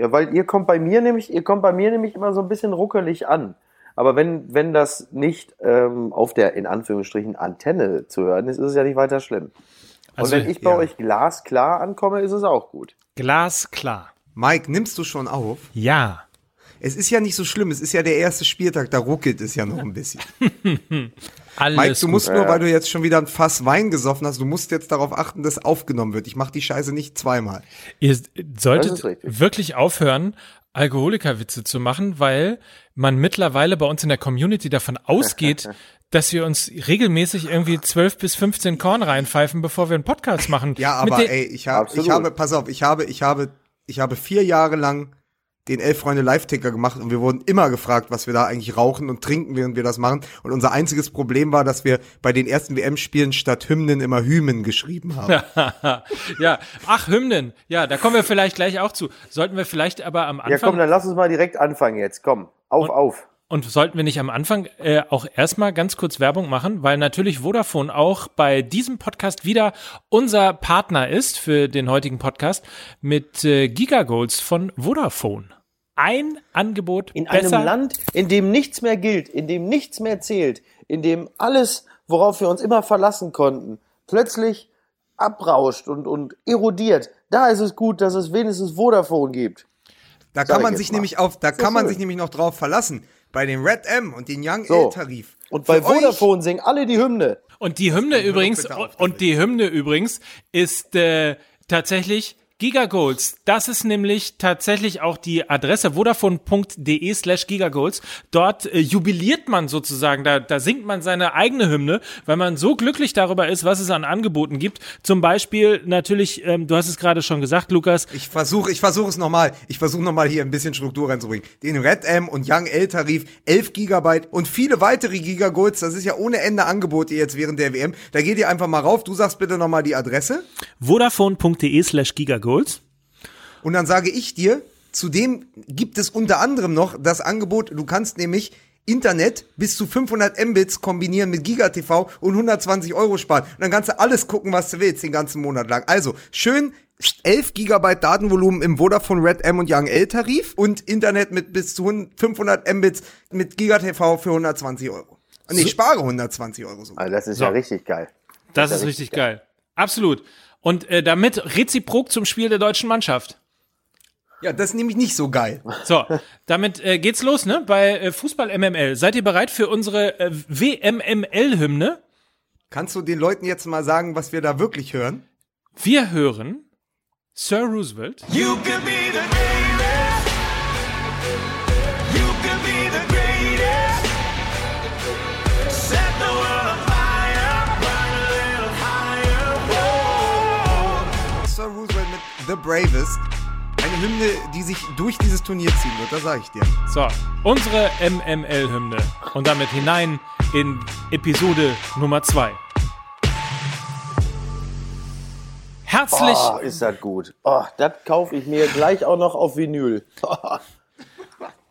Ja, weil ihr kommt bei mir nämlich, ihr kommt bei mir nämlich immer so ein bisschen ruckelig an. Aber wenn, wenn das nicht ähm, auf der in Anführungsstrichen Antenne zu hören ist, ist es ja nicht weiter schlimm. Also, Und wenn ich bei ja. euch glasklar ankomme, ist es auch gut. Glasklar. Mike, nimmst du schon auf? Ja. Es ist ja nicht so schlimm, es ist ja der erste Spieltag, da ruckelt es ja noch ein bisschen. Alles Mike, du gut. musst nur, weil du jetzt schon wieder ein Fass Wein gesoffen hast, du musst jetzt darauf achten, dass aufgenommen wird. Ich mach die Scheiße nicht zweimal. Ihr solltet wirklich aufhören, Alkoholikerwitze zu machen, weil man mittlerweile bei uns in der Community davon ausgeht, dass wir uns regelmäßig irgendwie 12 bis 15 Korn reinpfeifen, bevor wir einen Podcast machen. Ja, aber ey, ich habe, ich habe, pass auf, ich habe, ich habe, ich habe vier Jahre lang den Elf Freunde Live-Ticker gemacht und wir wurden immer gefragt, was wir da eigentlich rauchen und trinken, während wir das machen. Und unser einziges Problem war, dass wir bei den ersten WM-Spielen statt Hymnen immer Hymen geschrieben haben. ja, ach, Hymnen. Ja, da kommen wir vielleicht gleich auch zu. Sollten wir vielleicht aber am Ja, Anfang komm, dann lass uns mal direkt anfangen jetzt. Komm, auf, auf. Und sollten wir nicht am Anfang äh, auch erstmal ganz kurz Werbung machen, weil natürlich Vodafone auch bei diesem Podcast wieder unser Partner ist für den heutigen Podcast mit äh, Gigagoals von Vodafone. Ein Angebot In besser. einem Land, in dem nichts mehr gilt, in dem nichts mehr zählt, in dem alles, worauf wir uns immer verlassen konnten, plötzlich abrauscht und, und erodiert. Da ist es gut, dass es wenigstens Vodafone gibt. Da Sag kann man sich mal. nämlich auf, da kann man schön. sich nämlich noch drauf verlassen. Bei dem Red M und den Young So. L-Tarif. Und bei Für euch- Vodafone singen alle die Hymne. Und die Hymne übrigens, und die Hymne übrigens ist äh, tatsächlich Gigagoals. Das ist nämlich tatsächlich auch die Adresse vodafone.de slash gigagoals. Dort äh, jubiliert man sozusagen, da, da singt man seine eigene Hymne, weil man so glücklich darüber ist, was es an Angeboten gibt. Zum Beispiel natürlich, ähm, du hast es gerade schon gesagt, Lukas, Ich versuche, ich versuche es nochmal. Ich versuche nochmal hier ein bisschen Struktur reinzubringen. Den Red M und Young L-Tarif, 11 Gigabyte und viele weitere Gigagolds. Das ist ja ohne Ende Angebote jetzt während der WM. Da geht ihr einfach mal rauf. Du sagst bitte nochmal die Adresse. vodafone.de slash gigagoals. Und dann sage ich dir, zudem gibt es unter anderem noch das Angebot, du kannst nämlich Internet bis zu 500 Mbits kombinieren mit GigaTV und 120 Euro sparen. Und dann kannst du alles gucken, was du willst, den ganzen Monat lang. Also, schön 11 Gigabyte Datenvolumen im Vodafone Red M und Young L Tarif und Internet mit bis zu 500 Mbits mit GigaTV für 120 Euro. Und ich spare 120 Euro sogar. Also das ist So. ja richtig geil. Das ja ist richtig richtig geil. Absolut. Und äh, damit reziprok zum Spiel der deutschen Mannschaft. Ja, das ist nämlich nicht so geil. So, damit äh, geht's los, ne? Bei äh, Fußball MML. Seid ihr bereit für unsere äh, WMML-Hymne? Kannst du den Leuten jetzt mal sagen, was wir da wirklich hören? Wir hören Sir Roosevelt. You could be the The Bravest. Eine Hymne, die sich durch dieses Turnier ziehen wird, das sage ich dir. So, unsere MML-Hymne. Und damit hinein in Episode Nummer 2. Herzlich, Oh, ist das gut. Oh, das kaufe ich mir gleich auch noch auf Vinyl.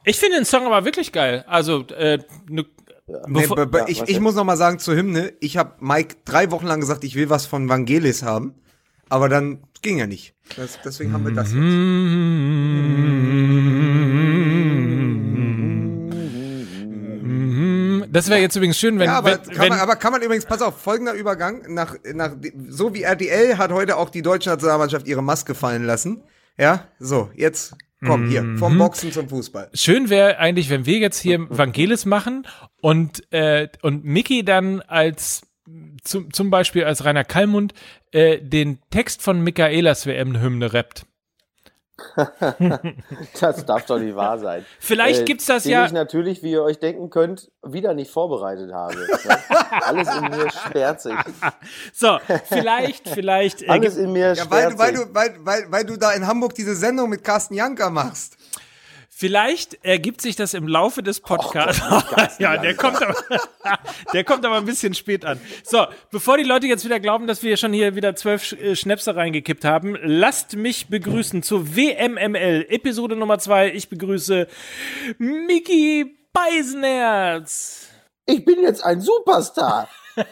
ich finde den Song aber wirklich geil. Also, äh, ne, Nee, bevor- be- be- ja, ich, ich muss noch mal sagen zur Hymne, ich habe Mike drei Wochen lang gesagt, ich will was von Vangelis haben, aber dann ging ja nicht. Das, deswegen haben wir das jetzt. das wäre jetzt übrigens schön, wenn, Ja, aber, wenn, kann wenn man, aber kann man übrigens, pass auf, folgender Übergang, nach, nach, so wie RTL hat heute auch die deutsche Nationalmannschaft ihre Maske fallen lassen. Ja, so, jetzt komm hier, vom Mhm. Boxen zum Fußball. Schön wäre eigentlich, wenn wir jetzt hier Vangelis machen und, äh, und Mickey dann als zum, zum Beispiel als Rainer Kallmund äh, den Text von Michaelas WM-Hymne rappt. Das darf doch nicht wahr sein. Vielleicht gibt's das ja- ich natürlich, wie ihr euch denken könnt, wieder nicht vorbereitet habe. Ne? Alles in mir sperrt sich. So, vielleicht, vielleicht. Äh, Alles in mir Ja, weil, sperrt du- weil, sich. du, weil, weil, weil du da in Hamburg diese Sendung mit Carsten Janker machst. Vielleicht ergibt sich das im Laufe des Podcasts. Carsten ja, der kommt, aber, der kommt aber ein bisschen spät an. So, bevor die Leute jetzt wieder glauben, dass wir schon hier wieder zwölf äh, Schnäpse reingekippt haben, lasst mich begrüßen zu WMML, Episode Nummer zwei. Ich begrüße Miki Beisenherz. Ich bin jetzt ein Superstar.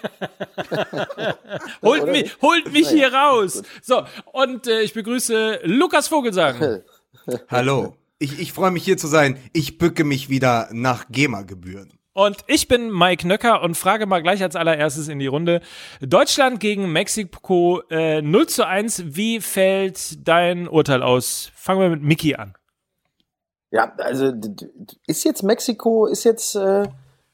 Holt mich, holt mich hier raus. So, und äh, ich begrüße Lukas Vogelsang. Hallo. Ich, ich freue mich hier zu sein. Ich bücke mich wieder nach GEMA-Gebühren. Und ich bin Mike Nöcker und frage mal gleich als allererstes in die Runde. Deutschland gegen Mexiko äh, 0 zu 1. Wie fällt dein Urteil aus? Fangen wir mit Mickey an. Ja, also ist jetzt Mexiko, ist jetzt, äh,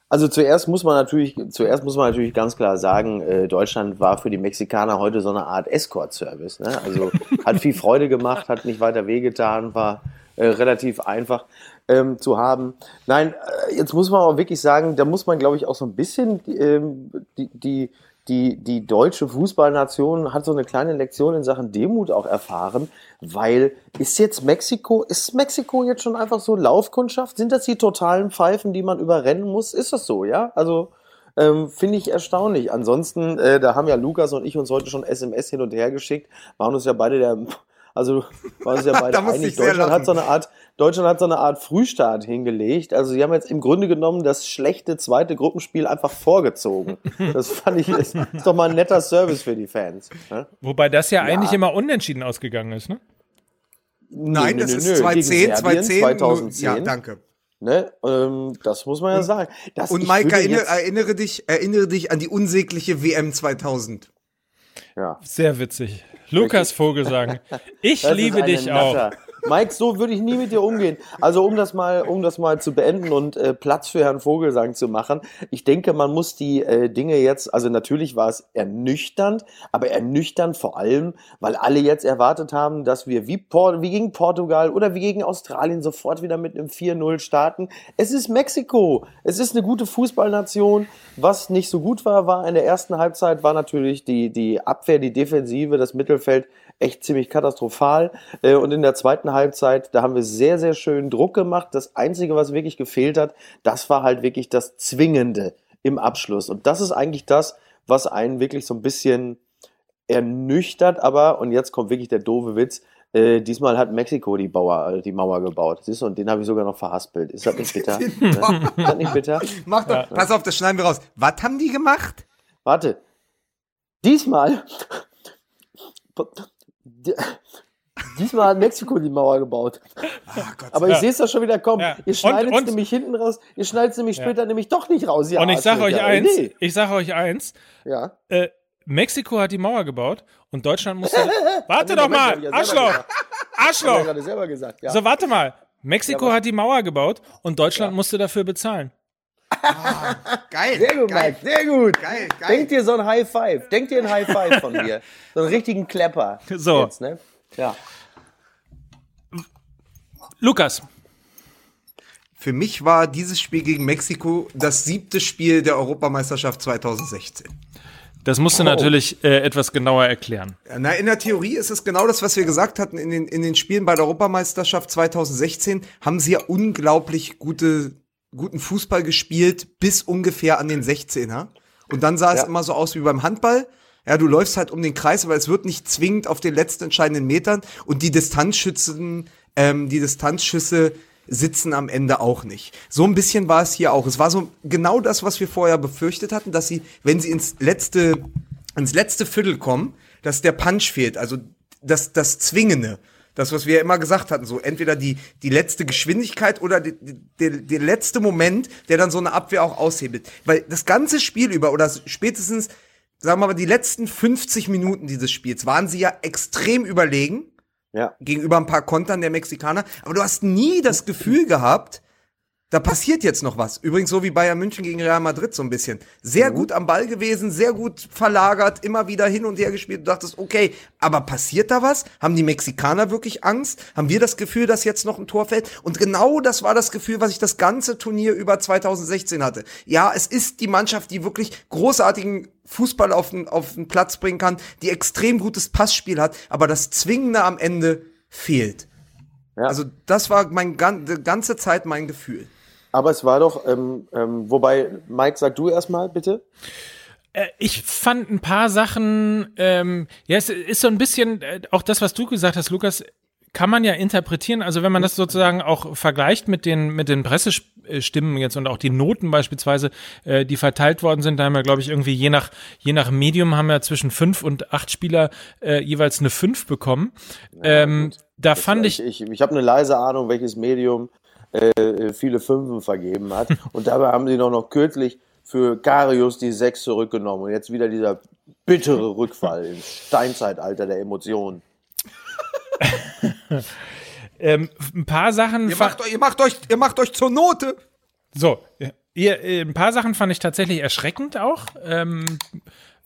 also zuerst muss man natürlich, zuerst muss man natürlich ganz klar sagen, äh, Deutschland war für die Mexikaner heute so eine Art Escort-Service. Ne? Also hat viel Freude gemacht, hat nicht weiter wehgetan, war äh, relativ einfach ähm, zu haben. Nein, äh, jetzt muss man auch wirklich sagen, da muss man, glaube ich, auch so ein bisschen ähm, die, die, die, die deutsche Fußballnation hat so eine kleine Lektion in Sachen Demut auch erfahren, weil ist jetzt Mexiko, ist Mexiko jetzt schon einfach so Laufkundschaft? Sind das die totalen Pfeifen, die man überrennen muss? Ist das so, ja? Also ähm, finde ich erstaunlich. Ansonsten, äh, da haben ja Lukas und ich uns heute schon SMS hin und her geschickt, waren uns ja beide der, also waren uns ja beide einig. Deutschland hat so eine Art, Deutschland hat so eine Art Frühstart hingelegt. Also sie haben jetzt im Grunde genommen das schlechte zweite Gruppenspiel einfach vorgezogen. Das fand ich, ist, ist doch mal ein netter Service für die Fans. Ne? Wobei das ja, eigentlich immer unentschieden ausgegangen ist, ne? Nein, Nö, das nö, ist nö. 2010, Gegen Serbien 2010. 2010. Ja, danke. Ne? Ähm, das muss man ja sagen. Das, Und würde erinnere, erinnere, dich, erinnere dich an die unsägliche WM 2000. ja. Sehr witzig. Lukas Vogelsang. Ich Das liebe dich auch. Mike, so würde ich nie mit dir umgehen. Also um das mal, um das mal zu beenden und äh, Platz für Herrn Vogelsang zu machen. Ich denke, man muss die äh, Dinge jetzt, also natürlich war es ernüchternd, aber ernüchternd vor allem, weil alle jetzt erwartet haben, dass wir wie, Por wie gegen Portugal oder wie gegen Australien sofort wieder mit einem 4-0 starten. Es ist Mexiko. Es ist eine gute Fußballnation. Was nicht so gut war, war in der ersten Halbzeit war natürlich die, die Abwehr, die Defensive, das Mittelfeld echt ziemlich katastrophal. Äh, Und in der zweiten Halbzeit, da haben wir sehr, sehr schön Druck gemacht. Das Einzige, was wirklich gefehlt hat, das war halt wirklich das Zwingende im Abschluss. Und das ist eigentlich das, was einen wirklich so ein bisschen ernüchtert. Aber, und jetzt kommt wirklich der doofe Witz, äh, diesmal hat Mexiko die, Bauer, äh, die Mauer gebaut. Siehst du, und den habe ich sogar noch verhaspelt. Ist das nicht bitter? Ne? Ist das nicht bitter? Mach doch, pass auf, das schneiden wir raus. Was haben die gemacht? Warte. Diesmal. Diesmal hat Mexiko die Mauer gebaut. Gott Aber ich sehe es doch schon wieder kommen. Ja. Ihr schneidet Und- es und- nämlich hinten raus, ihr schneidet es nämlich später nämlich doch nicht raus. Und ich sage euch eins, Nee. ich sage euch eins, Ja. äh, Mexiko hat die Mauer gebaut und Deutschland musste. warte doch mal, ja Arschloch, ja Arschloch. gesagt. Ja. So, warte mal. Mexiko Ja, hat die Mauer gebaut und Deutschland musste dafür bezahlen. Geil. Sehr gut, geil. Mike, sehr gut. Geil, geil. Denkt dir so ein High Five. Denkt dir ein High Five von mir. So einen richtigen Klepper. So. Jetzt, ne? Ja. Lukas, Für mich war dieses Spiel gegen Mexiko das siebte Spiel der Europameisterschaft 2016. das musst du natürlich äh, etwas genauer erklären. Na, in der Theorie ist es genau das, was wir gesagt hatten. In den, in den Spielen bei der Europameisterschaft 2016 haben sie ja unglaublich gute, guten Fußball gespielt, bis ungefähr an den 16er. Und dann sah es Ja. immer so aus wie beim Handball. Ja, du läufst halt um den Kreis, aber es wird nicht zwingend auf den letzten entscheidenden Metern. Und die Distanzschützen, ähm, die Distanzschüsse sitzen am Ende auch nicht. So ein bisschen war es hier auch. Es war so genau das, was wir vorher befürchtet hatten, dass sie, wenn sie ins letzte, ins letzte Viertel kommen, dass der Punch fehlt, also das, das Zwingende. Das, was wir immer gesagt hatten, so entweder die, die letzte Geschwindigkeit oder die, die, der, der letzte Moment, der dann so eine Abwehr auch aushebelt. Weil das ganze Spiel über oder spätestens, sagen wir mal, die letzten 50 Minuten dieses Spiels waren sie ja extrem überlegen Ja. gegenüber ein paar Kontern der Mexikaner. Aber du hast nie das Gefühl gehabt, da passiert jetzt noch was. Übrigens so wie Bayern München gegen Real Madrid so ein bisschen. Sehr gut am Ball gewesen, sehr gut verlagert, immer wieder hin und her gespielt. Du dachtest, okay, aber passiert da was? Haben die Mexikaner wirklich Angst? Haben wir das Gefühl, dass jetzt noch ein Tor fällt? Und genau das war das Gefühl, was ich das ganze Turnier über 2016 hatte. Ja, es ist die Mannschaft, die wirklich großartigen Fußball auf den, auf den Platz bringen kann, die extrem gutes Passspiel hat, aber das Zwingende am Ende fehlt. Ja. Also das war mein ganze Zeit mein Gefühl. Aber es war doch, ähm, ähm, wobei, Mike, sag du erstmal bitte. Äh, ich fand ein paar Sachen, ähm, ja, es ist so ein bisschen, äh, auch das, was du gesagt hast, Lukas, kann man ja interpretieren. Also wenn man das sozusagen auch vergleicht mit den mit den Pressestimmen jetzt und auch die Noten beispielsweise, äh, die verteilt worden sind, da haben wir glaube ich irgendwie je nach je nach Medium haben wir zwischen fünf und acht Spieler äh, jeweils eine fünf bekommen. ähm, da fand ich, Ich, ich, ich habe eine leise Ahnung, welches Medium äh, viele Fünfen vergeben hat. Und dabei haben sie noch, noch kürzlich für Karius die sechs zurückgenommen. Und jetzt wieder dieser bittere Rückfall ins Steinzeitalter der Emotionen. ähm, ein paar Sachen. Ihr macht, euch- ihr, macht euch, ihr macht euch zur Note. So, ihr, ein paar Sachen fand ich tatsächlich erschreckend auch. Ähm,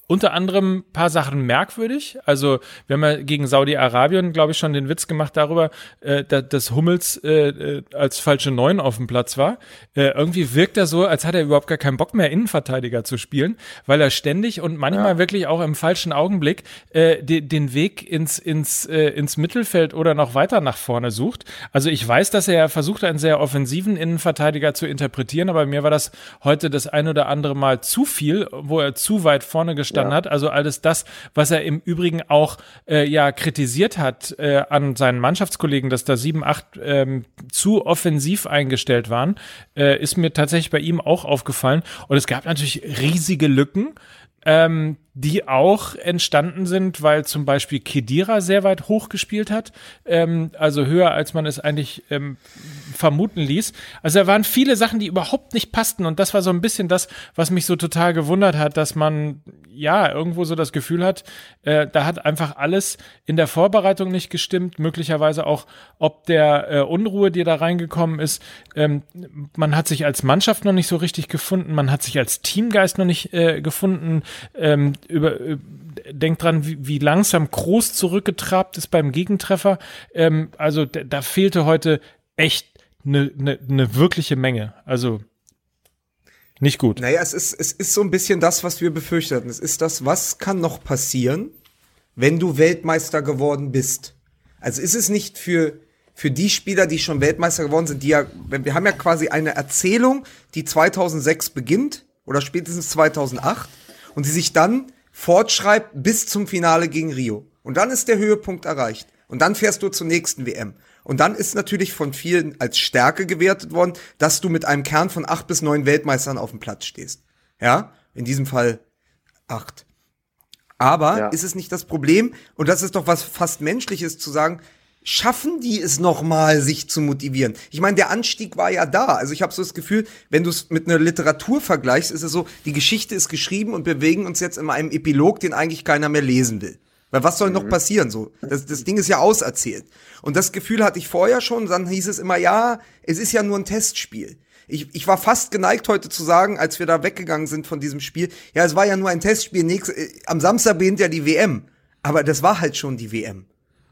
unter anderem ein paar Sachen merkwürdig. Also wir haben ja gegen Saudi-Arabien, glaube ich, schon den Witz gemacht darüber, äh, da, dass Hummels äh, äh, als falsche Neun auf dem Platz war. Äh, irgendwie wirkt er so, als hat er überhaupt gar keinen Bock mehr, Innenverteidiger zu spielen, weil er ständig und manchmal wirklich auch im falschen Augenblick äh, de, den Weg ins, ins, äh, ins Mittelfeld oder noch weiter nach vorne sucht. Also ich weiß, dass er versucht, einen sehr offensiven Innenverteidiger zu interpretieren, aber mir war das heute das ein oder andere Mal zu viel, wo er zu weit vorne gestanden Ja. hat. Also alles das, was er im Übrigen auch äh, ja kritisiert hat äh, an seinen Mannschaftskollegen, dass da sieben, acht ähm, zu offensiv eingestellt waren, äh, ist mir tatsächlich bei ihm auch aufgefallen. Und es gab natürlich riesige Lücken ähm, die auch entstanden sind, weil zum Beispiel Kedira sehr weit hoch gespielt hat, ähm, also höher als man es eigentlich ähm, vermuten ließ. Also da waren viele Sachen, die überhaupt nicht passten und das war so ein bisschen das, was mich so total gewundert hat, dass man ja irgendwo so das Gefühl hat, äh, da hat einfach alles in der Vorbereitung nicht gestimmt, möglicherweise auch ob der äh, Unruhe, die da reingekommen ist. Ähm, man hat sich als Mannschaft noch nicht so richtig gefunden, man hat sich als Teamgeist noch nicht äh, gefunden. Über, äh, denkt dran, wie, wie langsam Groß zurückgetrabt ist beim Gegentreffer. Ähm, also da fehlte heute echt eine ne, ne wirkliche Menge. Also nicht gut. Naja, es ist, es ist so ein bisschen das, was wir befürchtet hatten. Es ist das, was kann noch passieren, wenn du Weltmeister geworden bist. Also ist es nicht für, für die Spieler, die schon Weltmeister geworden sind, die ja, wir haben ja quasi eine Erzählung, die 2006 beginnt oder spätestens 2008 und die sich dann fortschreibt bis zum Finale gegen Rio. Und dann ist der Höhepunkt erreicht. Und dann fährst du zur nächsten WM. Und dann ist natürlich von vielen als Stärke gewertet worden, dass du mit einem Kern von acht bis neun Weltmeistern auf dem Platz stehst. Ja, in diesem Fall acht. Aber Ja. ist es nicht das Problem, und das ist doch was fast Menschliches zu sagen, schaffen die es nochmal, sich zu motivieren? Ich meine, der Anstieg war ja da. Also ich habe so das Gefühl, wenn du es mit einer Literatur vergleichst, ist es so, die Geschichte ist geschrieben und wir bewegen uns jetzt in einem Epilog, den eigentlich keiner mehr lesen will. Weil was soll noch passieren so? Das, das Ding ist ja auserzählt. Und das Gefühl hatte ich vorher schon, dann hieß es immer, ja, es ist ja nur ein Testspiel. Ich, ich war fast geneigt heute zu sagen, als wir da weggegangen sind von diesem Spiel, ja, es war ja nur ein Testspiel, nächst, äh, am Samstag beginnt ja die WM. Aber das war halt schon die WM.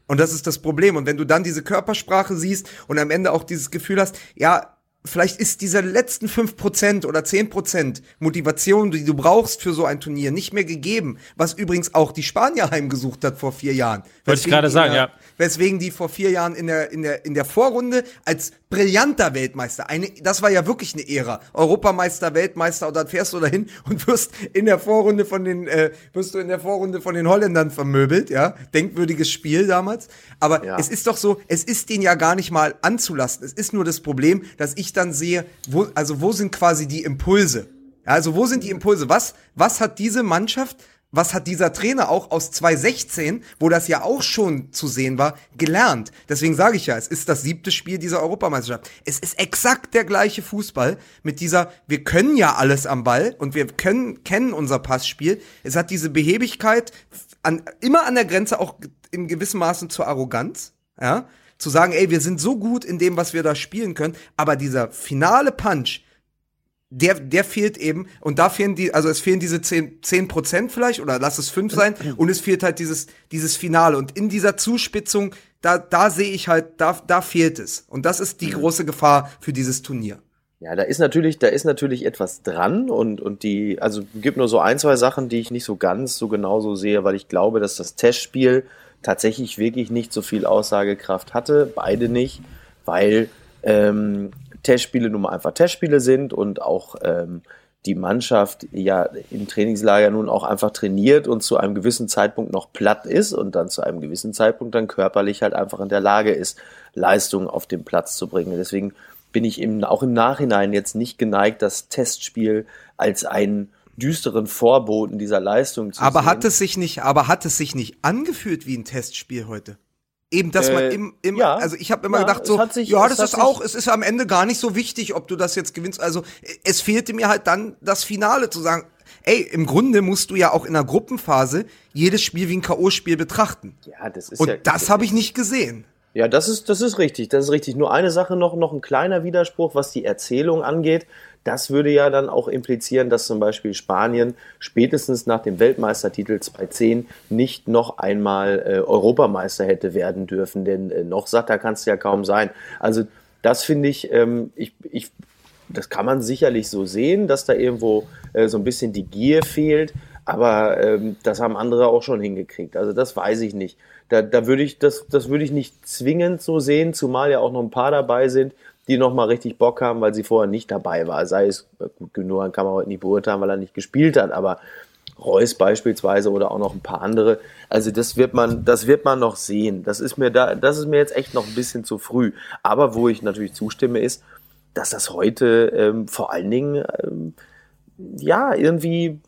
Und das ist das Problem. Und wenn du dann diese Körpersprache siehst und am Ende auch dieses Gefühl hast, ja, vielleicht ist diese letzten 5% oder 10% Motivation, die du brauchst für so ein Turnier, nicht mehr gegeben. Was übrigens auch die Spanier heimgesucht hat vor vier Jahren. Wollte ich gerade sagen, der, ja. Weswegen die vor vier Jahren in der, in der, in der Vorrunde als brillanter Weltmeister, eine, das war ja wirklich eine Ära. Europameister, Weltmeister, und dann fährst du dahin und wirst in der Vorrunde von den, äh, wirst du in der Vorrunde von den Holländern vermöbelt, ja. Denkwürdiges Spiel damals. Aber Ja. es ist doch so, es ist den ja gar nicht mal anzulassen. Es ist nur das Problem, dass ich dann sehe, wo, also wo sind quasi die Impulse? Ja, also wo sind die Impulse? Was, was hat diese Mannschaft, was hat dieser Trainer auch aus 2016, wo das ja auch schon zu sehen war, gelernt? Deswegen sage ich ja, es ist das siebte Spiel dieser Europameisterschaft. Es ist exakt der gleiche Fußball mit dieser, wir können ja alles am Ball und wir können, kennen unser Passspiel. Es hat diese Behebigkeit, an, immer an der Grenze auch in gewissem Maßen zur Arroganz, ja, zu sagen, ey, wir sind so gut in dem, was wir da spielen können, aber dieser finale Punch, der, der fehlt eben, und da fehlen die, also es fehlen diese 10, 10 Prozent vielleicht, oder lass es 5 sein, und es fehlt halt dieses, dieses Finale. Und in dieser Zuspitzung, da, da sehe ich halt, da, da fehlt es. Und das ist die große Gefahr für dieses Turnier. Ja, da ist natürlich, da ist natürlich etwas dran und, und die, also gibt nur so ein, zwei Sachen, die ich nicht so ganz so genauso sehe, weil ich glaube, dass das Testspiel tatsächlich wirklich nicht so viel Aussagekraft hatte. Beide nicht, weil ähm, Testspiele nun mal einfach Testspiele sind und auch ähm, die Mannschaft ja im Trainingslager nun auch einfach trainiert und zu einem gewissen Zeitpunkt noch platt ist und dann zu einem gewissen Zeitpunkt dann körperlich halt einfach in der Lage ist, Leistungen auf den Platz zu bringen. Deswegen bin ich im, auch im Nachhinein jetzt nicht geneigt, das Testspiel als einen düsteren Vorboten dieser Leistung zu Aber sehen. hat es sich nicht, aber hat es sich nicht angefühlt wie ein Testspiel heute? Eben, dass man Äh, im, im ja. also ich habe immer Ja, gedacht so, sich- ja, das ist auch, es ist am Ende gar nicht so wichtig, ob du das jetzt gewinnst. Also es fehlte mir halt dann das Finale zu sagen, ey, im Grunde musst du ja auch in der Gruppenphase jedes Spiel wie ein K.O.-Spiel betrachten. ja, das ist Und ja, das habe ich nicht gesehen. Ja, das ist, das ist richtig. Das ist richtig. Nur eine Sache noch, noch ein kleiner Widerspruch, was die Erzählung angeht. Das würde ja dann auch implizieren, dass zum Beispiel Spanien spätestens nach dem Weltmeistertitel 2010 nicht noch einmal äh, Europameister hätte werden dürfen, denn äh, noch satter kannst du ja kaum sein. Also das finde ich, ähm, ich, ich, das kann man sicherlich so sehen, dass da irgendwo äh, so ein bisschen die Gier fehlt. Aber ähm, das haben andere auch schon hingekriegt. Also das weiß ich nicht. Da, da würde ich, das, das würde ich nicht zwingend so sehen, zumal ja auch noch ein paar dabei sind, die noch mal richtig Bock haben, weil sie vorher nicht dabei war. Sei es gut genug, kann man heute nicht beurteilen, weil er nicht gespielt hat, aber Reus beispielsweise oder auch noch ein paar andere. Also das wird man, das wird man noch sehen. Das ist mir da, das ist mir jetzt echt noch ein bisschen zu früh. Aber wo ich natürlich zustimme, ist, dass das heute ähm, vor allen Dingen ähm, ja irgendwie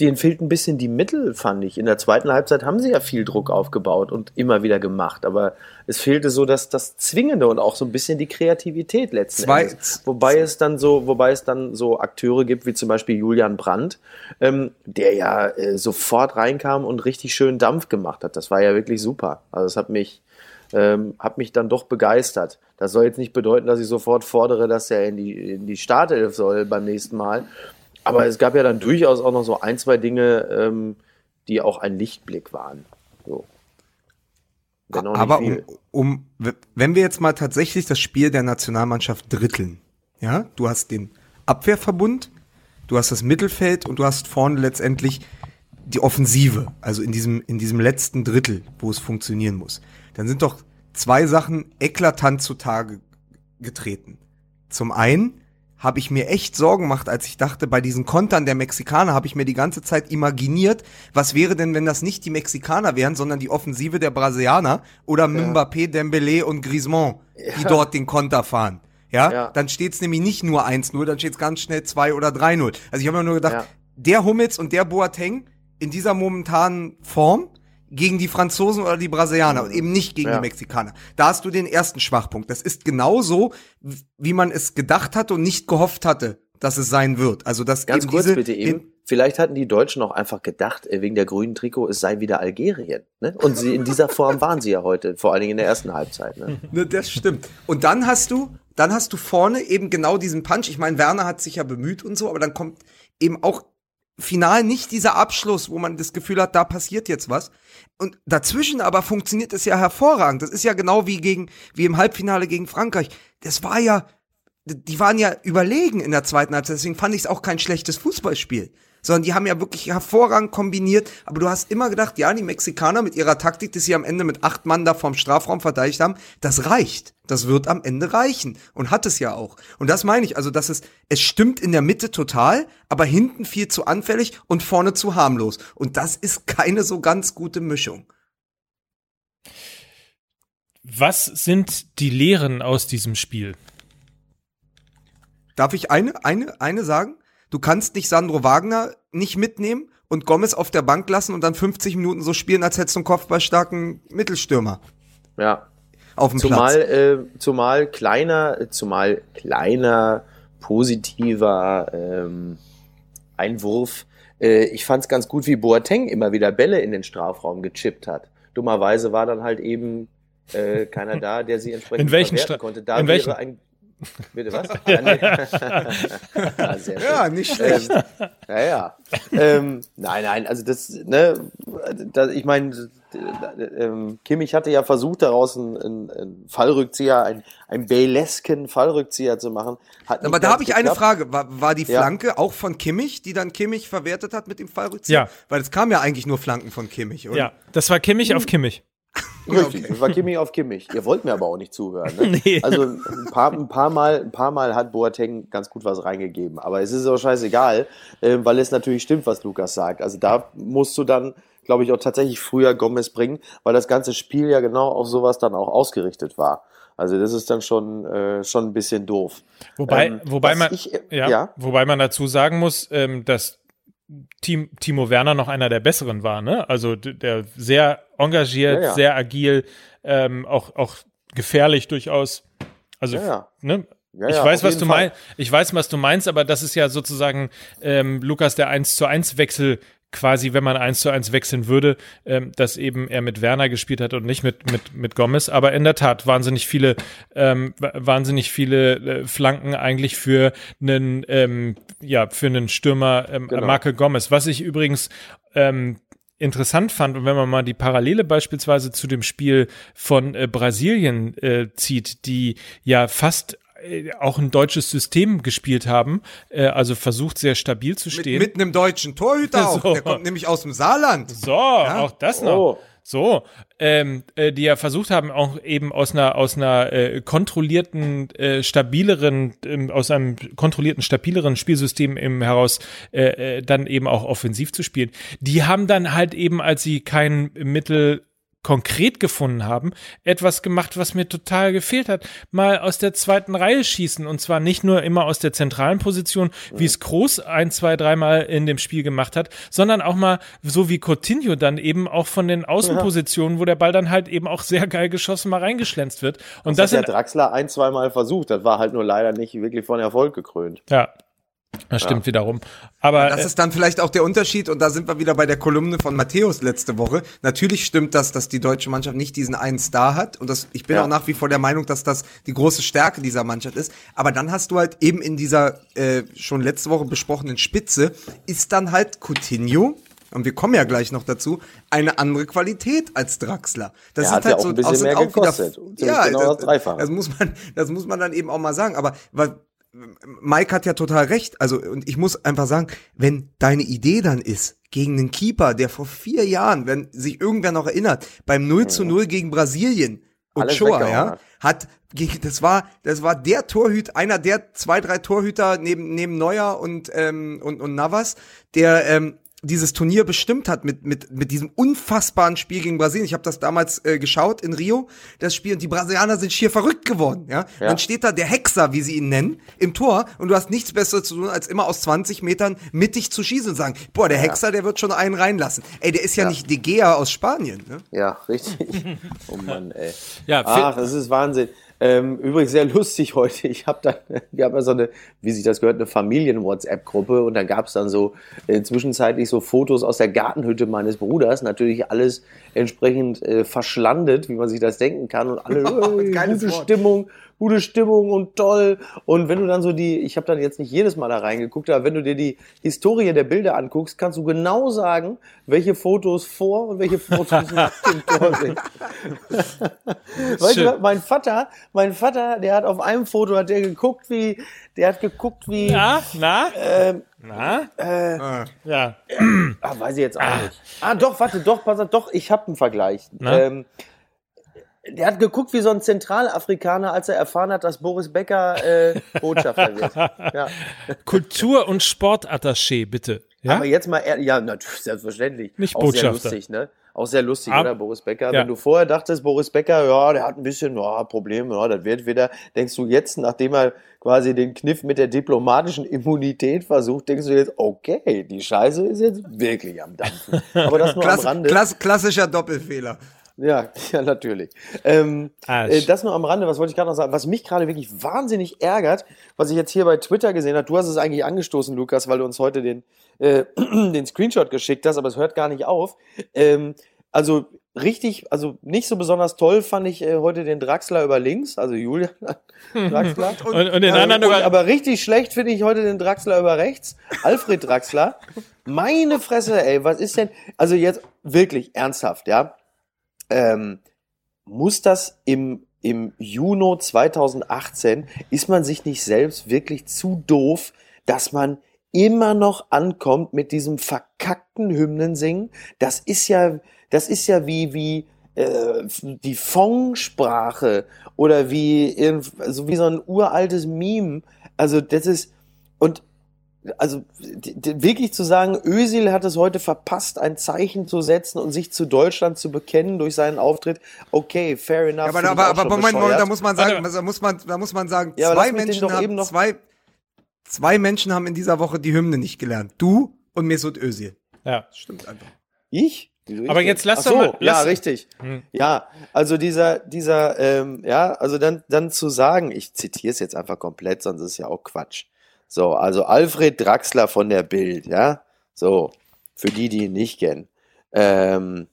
denen fehlt ein bisschen die Mittel, fand ich. In der zweiten Halbzeit haben sie ja viel Druck aufgebaut und immer wieder gemacht, aber es fehlte so das, das Zwingende und auch so ein bisschen die Kreativität letzten Zwei- Endes. Wobei es dann so, wobei es dann so Akteure gibt, wie zum Beispiel Julian Brandt, ähm, der ja äh, sofort reinkam und richtig schön Dampf gemacht hat. Das war ja wirklich super. Also es hat mich, ähm, hat mich dann doch begeistert. Das soll jetzt nicht bedeuten, dass ich sofort fordere, dass er in die, in die Startelf soll beim nächsten Mal. Aber es gab ja dann durchaus auch noch so ein, zwei Dinge, ähm, die auch ein Lichtblick waren. So. Aber um, um, wenn wir jetzt mal tatsächlich das Spiel der Nationalmannschaft dritteln, ja, du hast den Abwehrverbund, du hast das Mittelfeld und du hast vorne letztendlich die Offensive, also in diesem, in diesem letzten Drittel, wo es funktionieren muss. Dann sind doch zwei Sachen eklatant zutage getreten. Zum einen habe ich mir echt Sorgen gemacht, als ich dachte, bei diesen Kontern der Mexikaner habe ich mir die ganze Zeit imaginiert, was wäre denn, wenn das nicht die Mexikaner wären, sondern die Offensive der Brasilianer oder Mbappé, Dembélé und Griezmann, die dort den Konter fahren. Ja, Ja. dann steht's nämlich nicht nur 1-0, dann steht's ganz schnell 2 oder 3-0. Also ich habe mir nur gedacht, Ja. der Hummels und der Boateng in dieser momentanen Form gegen die Franzosen oder die Brasilianer und eben nicht gegen Ja. die Mexikaner. Da hast du den ersten Schwachpunkt. Das ist genauso, wie man es gedacht hatte und nicht gehofft hatte, dass es sein wird. Also dass Ganz eben kurz diese bitte eben. Vielleicht hatten die Deutschen auch einfach gedacht, äh, wegen der grünen Trikot, es sei wieder Algerien. Ne? Und sie, in dieser Form waren sie ja heute, vor allen Dingen in der ersten Halbzeit. Ne? Ne, das stimmt. Und dann hast du, dann hast du vorne eben genau diesen Punch. Ich meine, Werner hat sich ja bemüht und so, aber dann kommt eben auch final nicht dieser Abschluss, wo man das Gefühl hat, da passiert jetzt was. Und dazwischen aber funktioniert es ja hervorragend. Das ist ja genau wie gegen, wie im Halbfinale gegen Frankreich. Das war ja, die waren ja überlegen in der zweiten Halbzeit. Deswegen fand ich es auch kein schlechtes Fußballspiel. Sondern die haben ja wirklich hervorragend kombiniert. Aber du hast immer gedacht, ja, die Mexikaner mit ihrer Taktik, dass sie am Ende mit acht Mann da vorm Strafraum verteidigt haben, das reicht. Das wird am Ende reichen. Und hat es ja auch. Und das meine ich. Also, dass es, es stimmt in der Mitte total, aber hinten viel zu anfällig und vorne zu harmlos. Und das ist keine so ganz gute Mischung. Was sind die Lehren aus diesem Spiel? Darf ich eine, eine, eine sagen? Du kannst nicht Sandro Wagner nicht mitnehmen und Gomez auf der Bank lassen und dann 50 Minuten so spielen, als hättest du einen kopfballstarken Mittelstürmer Ja. auf dem Zumal, Platz. äh, zumal kleiner, zumal kleiner, positiver ähm, Einwurf. Äh, ich fand es ganz gut, wie Boateng immer wieder Bälle in den Strafraum gechippt hat. Dummerweise war dann halt eben äh, keiner da, der sie entsprechend In welchen verwerten Stra- konnte. Da in wäre welchen? ein Bitte was? Ja, nee. ja, sehr schön. Ja, nicht schlecht. Ähm, ja, ja. ähm, nein, nein, also das, ne, das, ich meine, ähm, Kimmich hatte ja versucht, daraus einen, einen, Fallrückzieher, einen, einen Baylesken Fallrückzieher zu machen. Hat Aber da habe ich eine. Frage. War, war die Ja. Flanke auch von Kimmich, die dann Kimmich verwertet hat mit dem Fallrückzieher? Ja. Weil es kam ja eigentlich nur Flanken von Kimmich, oder? Ja, das war Kimmich auf Kimmich. Richtig, das war Kimmich auf Kimmich. Ihr wollt mir aber auch nicht zuhören. Ne? Nee. Also ein paar, ein, paar Mal, ein paar Mal hat Boateng ganz gut was reingegeben. Aber es ist auch scheißegal, äh, weil es natürlich stimmt, was Lukas sagt. Also da musst du dann, glaube ich, auch tatsächlich früher Gomez bringen, weil das ganze Spiel ja genau auf sowas dann auch ausgerichtet war. Also das ist dann schon, äh, schon ein bisschen doof. Wobei, Ähm, wobei man, ich, äh, ja, ja. wobei man dazu sagen muss, ähm, dass Team, Timo Werner noch einer der besseren war, ne? Also der sehr engagiert, Ja, ja. sehr agil, ähm, auch, auch gefährlich durchaus. Also, Ja, ne? Ich weiß, was du meinst. Ich weiß, was du meinst, aber das ist ja sozusagen ähm, Lukas der 1 zu 1 Wechsel quasi, wenn man 1 zu 1 wechseln würde, ähm, dass eben er mit Werner gespielt hat und nicht mit mit mit Gomez. Aber in der Tat wahnsinnig viele ähm, wa- wahnsinnig viele äh, Flanken eigentlich für einen ähm, ja für einen Stürmer ähm, Genau. Marke Gomez. Was ich übrigens ähm, interessant fand und wenn man mal die Parallele beispielsweise zu dem Spiel von äh, Brasilien äh, zieht, die ja fast äh, auch ein deutsches System gespielt haben, äh, also versucht sehr stabil zu Mit, stehen. mit einem deutschen Torhüter auch. So. Der kommt nämlich aus dem Saarland. so, auch das noch. Oh. So, ähm, äh, die ja versucht haben, auch eben aus einer aus einer äh, kontrollierten, äh, stabileren, ähm, aus einem kontrollierten, stabileren Spielsystem eben heraus äh, äh, dann eben auch offensiv zu spielen. Die haben dann halt eben, als sie kein Mittel konkret gefunden haben, etwas gemacht, was mir total gefehlt hat. Mal aus der zweiten Reihe schießen und zwar nicht nur immer aus der zentralen Position, wie es Groß ein, zwei, dreimal in dem Spiel gemacht hat, sondern auch mal so wie Coutinho dann eben auch von den Außenpositionen, wo der Ball dann halt eben auch sehr geil geschossen mal reingeschlänzt wird. Und Das, das, hat der Draxler ein, zweimal versucht. Das war halt nur leider nicht wirklich von Erfolg gekrönt. ja, das stimmt wiederum. Aber Das äh, ist dann vielleicht auch der Unterschied und da sind wir wieder bei der Kolumne von Matthäus letzte Woche. Natürlich stimmt das, dass die deutsche Mannschaft nicht diesen einen Star hat und das, ich bin Ja. auch nach wie vor der Meinung, dass das die große Stärke dieser Mannschaft ist. Aber dann hast du halt eben in dieser äh, schon letzte Woche besprochenen Spitze ist dann halt Coutinho und wir kommen ja gleich noch dazu, eine andere Qualität als Draxler. Das ja halt auch so, ein bisschen mehr auch gekostet. Wieder, ja, genau das, das muss man, das muss man dann eben auch mal sagen. Aber weil, Mike hat ja total recht. Also, und ich muss einfach sagen, wenn deine Idee dann ist, gegen einen Keeper, der vor vier Jahren, wenn sich irgendwer noch erinnert, beim 0 zu 0 gegen Brasilien, Ochoa, ja, hat. das war, das war der Torhüter, einer der zwei, drei Torhüter neben, neben Neuer und, ähm, und, und Navas, der, ähm, dieses Turnier bestimmt hat mit, mit, mit diesem unfassbaren Spiel gegen Brasilien. Ich habe das damals äh, geschaut in Rio, das Spiel, und die Brasilianer sind schier verrückt geworden. Ja? Ja. Dann steht da der Hexer, wie sie ihn nennen, im Tor und du hast nichts Besseres zu tun, als immer aus 20 Metern mittig zu schießen und sagen, boah, der Hexer, der wird schon einen reinlassen. Ey, der ist ja, Ja. nicht De Gea aus Spanien. Ne? Ja, richtig. Oh Mann, ey. Ja, Ach, das ist Wahnsinn. Ähm, übrigens sehr lustig heute. Ich habe da, wir haben ja so eine, wie sich das gehört, eine Familien-WhatsApp-Gruppe und da gab es dann so äh, zwischenzeitlich so Fotos aus der Gartenhütte meines Bruders. Natürlich alles entsprechend äh, verschlandet, wie man sich das denken kann und alle äh, gute. Stimmung, gute Stimmung und toll. Und wenn du dann so die, ich habe dann jetzt nicht jedes Mal da reingeguckt, aber wenn du dir die Historie der Bilder anguckst, kannst du genau sagen, welche Fotos vor und welche Fotos nach dem Tor sind. Weißt Schön. du, mein Vater, mein Vater, der hat auf einem Foto hat der geguckt wie, der hat geguckt wie, na, na, ähm, na, Ah. ja. ah, weiß ich jetzt auch nicht. Ah, doch, warte, doch, pass auf, doch, ich habe einen Vergleich. Ähm, der hat geguckt wie so ein Zentralafrikaner, als er erfahren hat, dass Boris Becker äh, Botschafter wird. Ja. Kultur- und Sportattaché, bitte. Ja? Aber jetzt mal, ja, natürlich, selbstverständlich. Nicht Auch sehr Botschafter. lustig, ne? Auch sehr lustig, Ab- oder, Boris Becker? Ja. Wenn du vorher dachtest, Boris Becker, ja, der hat ein bisschen, ja, Probleme, ja, das wird wieder, denkst du jetzt, nachdem er quasi den Kniff mit der diplomatischen Immunität versucht, denkst du jetzt, okay, die Scheiße ist jetzt wirklich am Dampfen. Aber das nur am Klass, Rande. klass, klassischer Doppelfehler. Ja, ja, natürlich. Ähm, Arsch. äh, das nur am Rande, was wollte ich gerade noch sagen? Was mich gerade wirklich wahnsinnig ärgert, was ich jetzt hier bei Twitter gesehen habe, du hast es eigentlich angestoßen, Lukas, weil du uns heute den, äh, den Screenshot geschickt hast, aber es hört gar nicht auf. Ähm, also richtig, also nicht so besonders toll fand ich äh, heute den Draxler über links, also Julian Draxler. Und, und den Ähm, anderen und, über, aber richtig schlecht finde ich heute den Draxler über rechts. Alfred Draxler. Meine Fresse, ey, was ist denn? Also jetzt wirklich ernsthaft, ja. Ähm, muss das im, im Juni 2018, ist man sich nicht selbst wirklich zu doof, dass man immer noch ankommt mit diesem verkackten Hymnensingen? Das ist ja, das ist ja wie, wie, äh, die Fong-Sprache oder wie, irgend- also wie so ein uraltes Meme. Also das ist, und also wirklich zu sagen, Özil hat es heute verpasst, ein Zeichen zu setzen und sich zu Deutschland zu bekennen durch seinen Auftritt. Okay, fair enough. Ja, aber, aber, aber Moment, Moment, da muss man sagen, da muss man, da muss man sagen, Ja, zwei Menschen doch haben, eben noch- zwei, zwei Menschen haben in dieser Woche die Hymne nicht gelernt. Du und Mesut Özil. Ja. Stimmt einfach. Ich? Ich Aber jetzt lass Ach doch so, mal- Ja, lass- richtig. Hm. Ja, also dieser, dieser, ähm, ja, also dann, dann zu sagen, ich zitiere es jetzt einfach komplett, sonst ist es ja auch Quatsch. So, also Alfred Draxler von der Bild, ja, so, für die, die ihn nicht kennen. Ähm,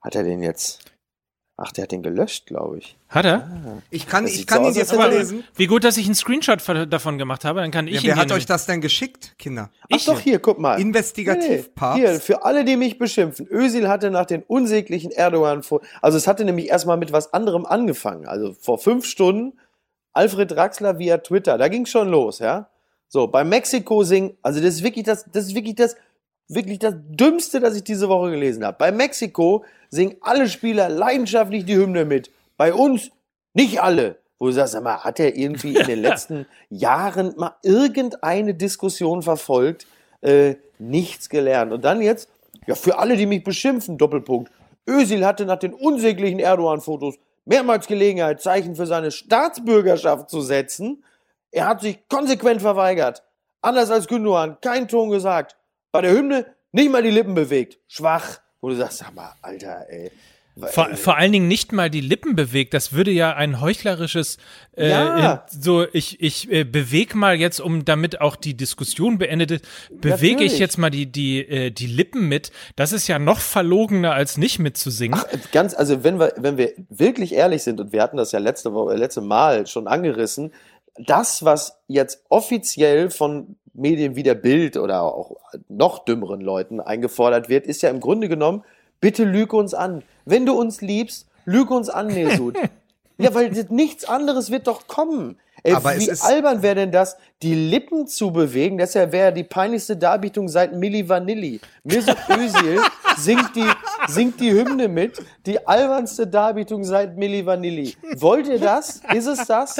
hat er den jetzt? Ach, der hat den gelöscht, glaube ich. Hat er? Ich kann, ich kann so ihn aus, jetzt als mal hätte er- lesen. Wie gut, dass ich einen Screenshot von- davon gemacht habe, dann kann ich Ja, ihn wer hat euch das denn geschickt, Kinder? Ach Ich doch, hier, guck mal. Investigativpapst. Hier, für alle, die mich beschimpfen. Özil hatte nach den unsäglichen Erdogan vor, also es hatte nämlich erstmal mit was anderem angefangen. Also vor fünf Stunden Alfred Draxler via Twitter, da ging schon los, ja. So, bei Mexiko singen, also das ist wirklich das, das ist wirklich das, wirklich das Dümmste, das ich diese Woche gelesen habe. Bei Mexiko singen alle Spieler leidenschaftlich die Hymne mit. Bei uns nicht alle. Wo du sagst, sag mal, hat er irgendwie in den letzten Jahren mal irgendeine Diskussion verfolgt? Äh, nichts gelernt. Und dann jetzt, ja, für alle, die mich beschimpfen, Doppelpunkt. Özil hatte nach den unsäglichen Erdogan-Fotos mehrmals Gelegenheit, Zeichen für seine Staatsbürgerschaft zu setzen. Er hat sich konsequent verweigert. Anders als Gündogan, kein Ton gesagt. Bei der Hymne nicht mal die Lippen bewegt. Schwach. Wo du sagst, sag mal, Alter, ey. Vor, vor allen Dingen nicht mal die Lippen bewegt. Das würde ja ein heuchlerisches, äh, Ja. äh, so ich ich äh, beweg mal jetzt, um damit auch die Diskussion beendet ist, bewege ich jetzt mal die die äh, die Lippen mit. Das ist ja noch verlogener als nicht mitzusingen. Ganz, also wenn wir, wenn wir wirklich ehrlich sind, und wir hatten das ja letzte Woche, letzte Mal schon angerissen, das, was jetzt offiziell von Medien wie der Bild oder auch noch dümmeren Leuten eingefordert wird, ist ja im Grunde genommen, bitte lüge uns an. Wenn du uns liebst, lüge uns an, Mesut. ja, weil nichts anderes wird doch kommen. Ey, Aber wie albern wäre denn das, die Lippen zu bewegen? Das wäre wär die peinlichste Darbietung seit Milli Vanilli. Mesut Özil singt die, singt die Hymne mit. Die albernste Darbietung seit Milli Vanilli. Wollt ihr das? Ist es das?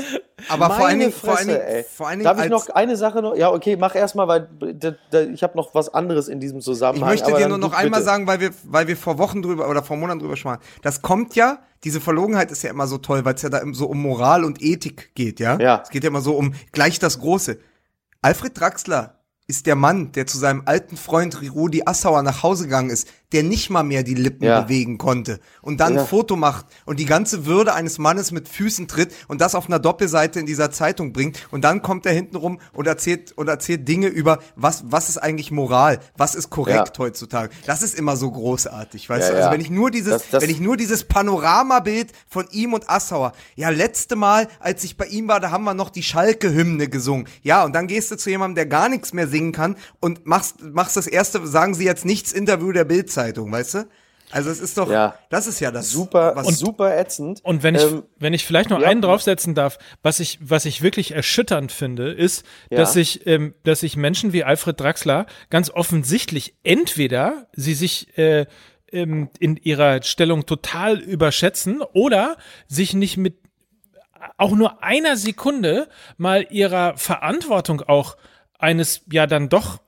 Aber vor Meine allen Dingen- vor allen Dingen- vor allen Dingen Darf ich noch eine Sache noch? Ja, okay, mach erstmal, weil da, da, ich habe noch was anderes in diesem Ich Zusammenhang. möchte aber dir nur noch du einmal bitte. sagen, weil wir, weil wir vor Wochen drüber oder vor Monaten drüber sprachen. Das kommt ja, diese Verlogenheit ist ja immer so toll, weil es ja da so um Moral und Ethik geht, ja? Ja. Es geht ja immer so um gleich das Große. Alfred Draxler ist der Mann, der zu seinem alten Freund Rudi Assauer nach Hause gegangen ist, der nicht mal mehr die Lippen Ja. bewegen konnte und dann Ja. ein Foto macht und die ganze Würde eines Mannes mit Füßen tritt und das auf einer Doppelseite in dieser Zeitung bringt und dann kommt er hinten rum und erzählt und erzählt Dinge über was was ist eigentlich Moral, was ist korrekt Ja. heutzutage. Das ist immer so großartig, weißt du? Also wenn ich nur dieses Das- das- wenn ich nur dieses Panoramabild von ihm und Assauer. Ja, letzte Mal, als ich bei ihm war, da haben wir noch die Schalke Hymne gesungen. Ja, und dann gehst du zu jemandem, der gar nichts mehr singen kann und machst machst das erste sagen sie jetzt nichts Interview der Bildzeitung, weißt du? Also es ist doch Ja. das ist ja das Super, was super ätzend. Und wenn ich, Ähm, wenn ich vielleicht noch ja. einen draufsetzen darf, was ich, was ich wirklich erschütternd finde, ist, Ja. dass sich, ähm, dass sich Menschen wie Alfred Draxler ganz offensichtlich entweder sie sich äh, ähm, in ihrer Stellung total überschätzen oder sich nicht mit auch nur einer Sekunde mal ihrer Verantwortung auch eines ja dann doch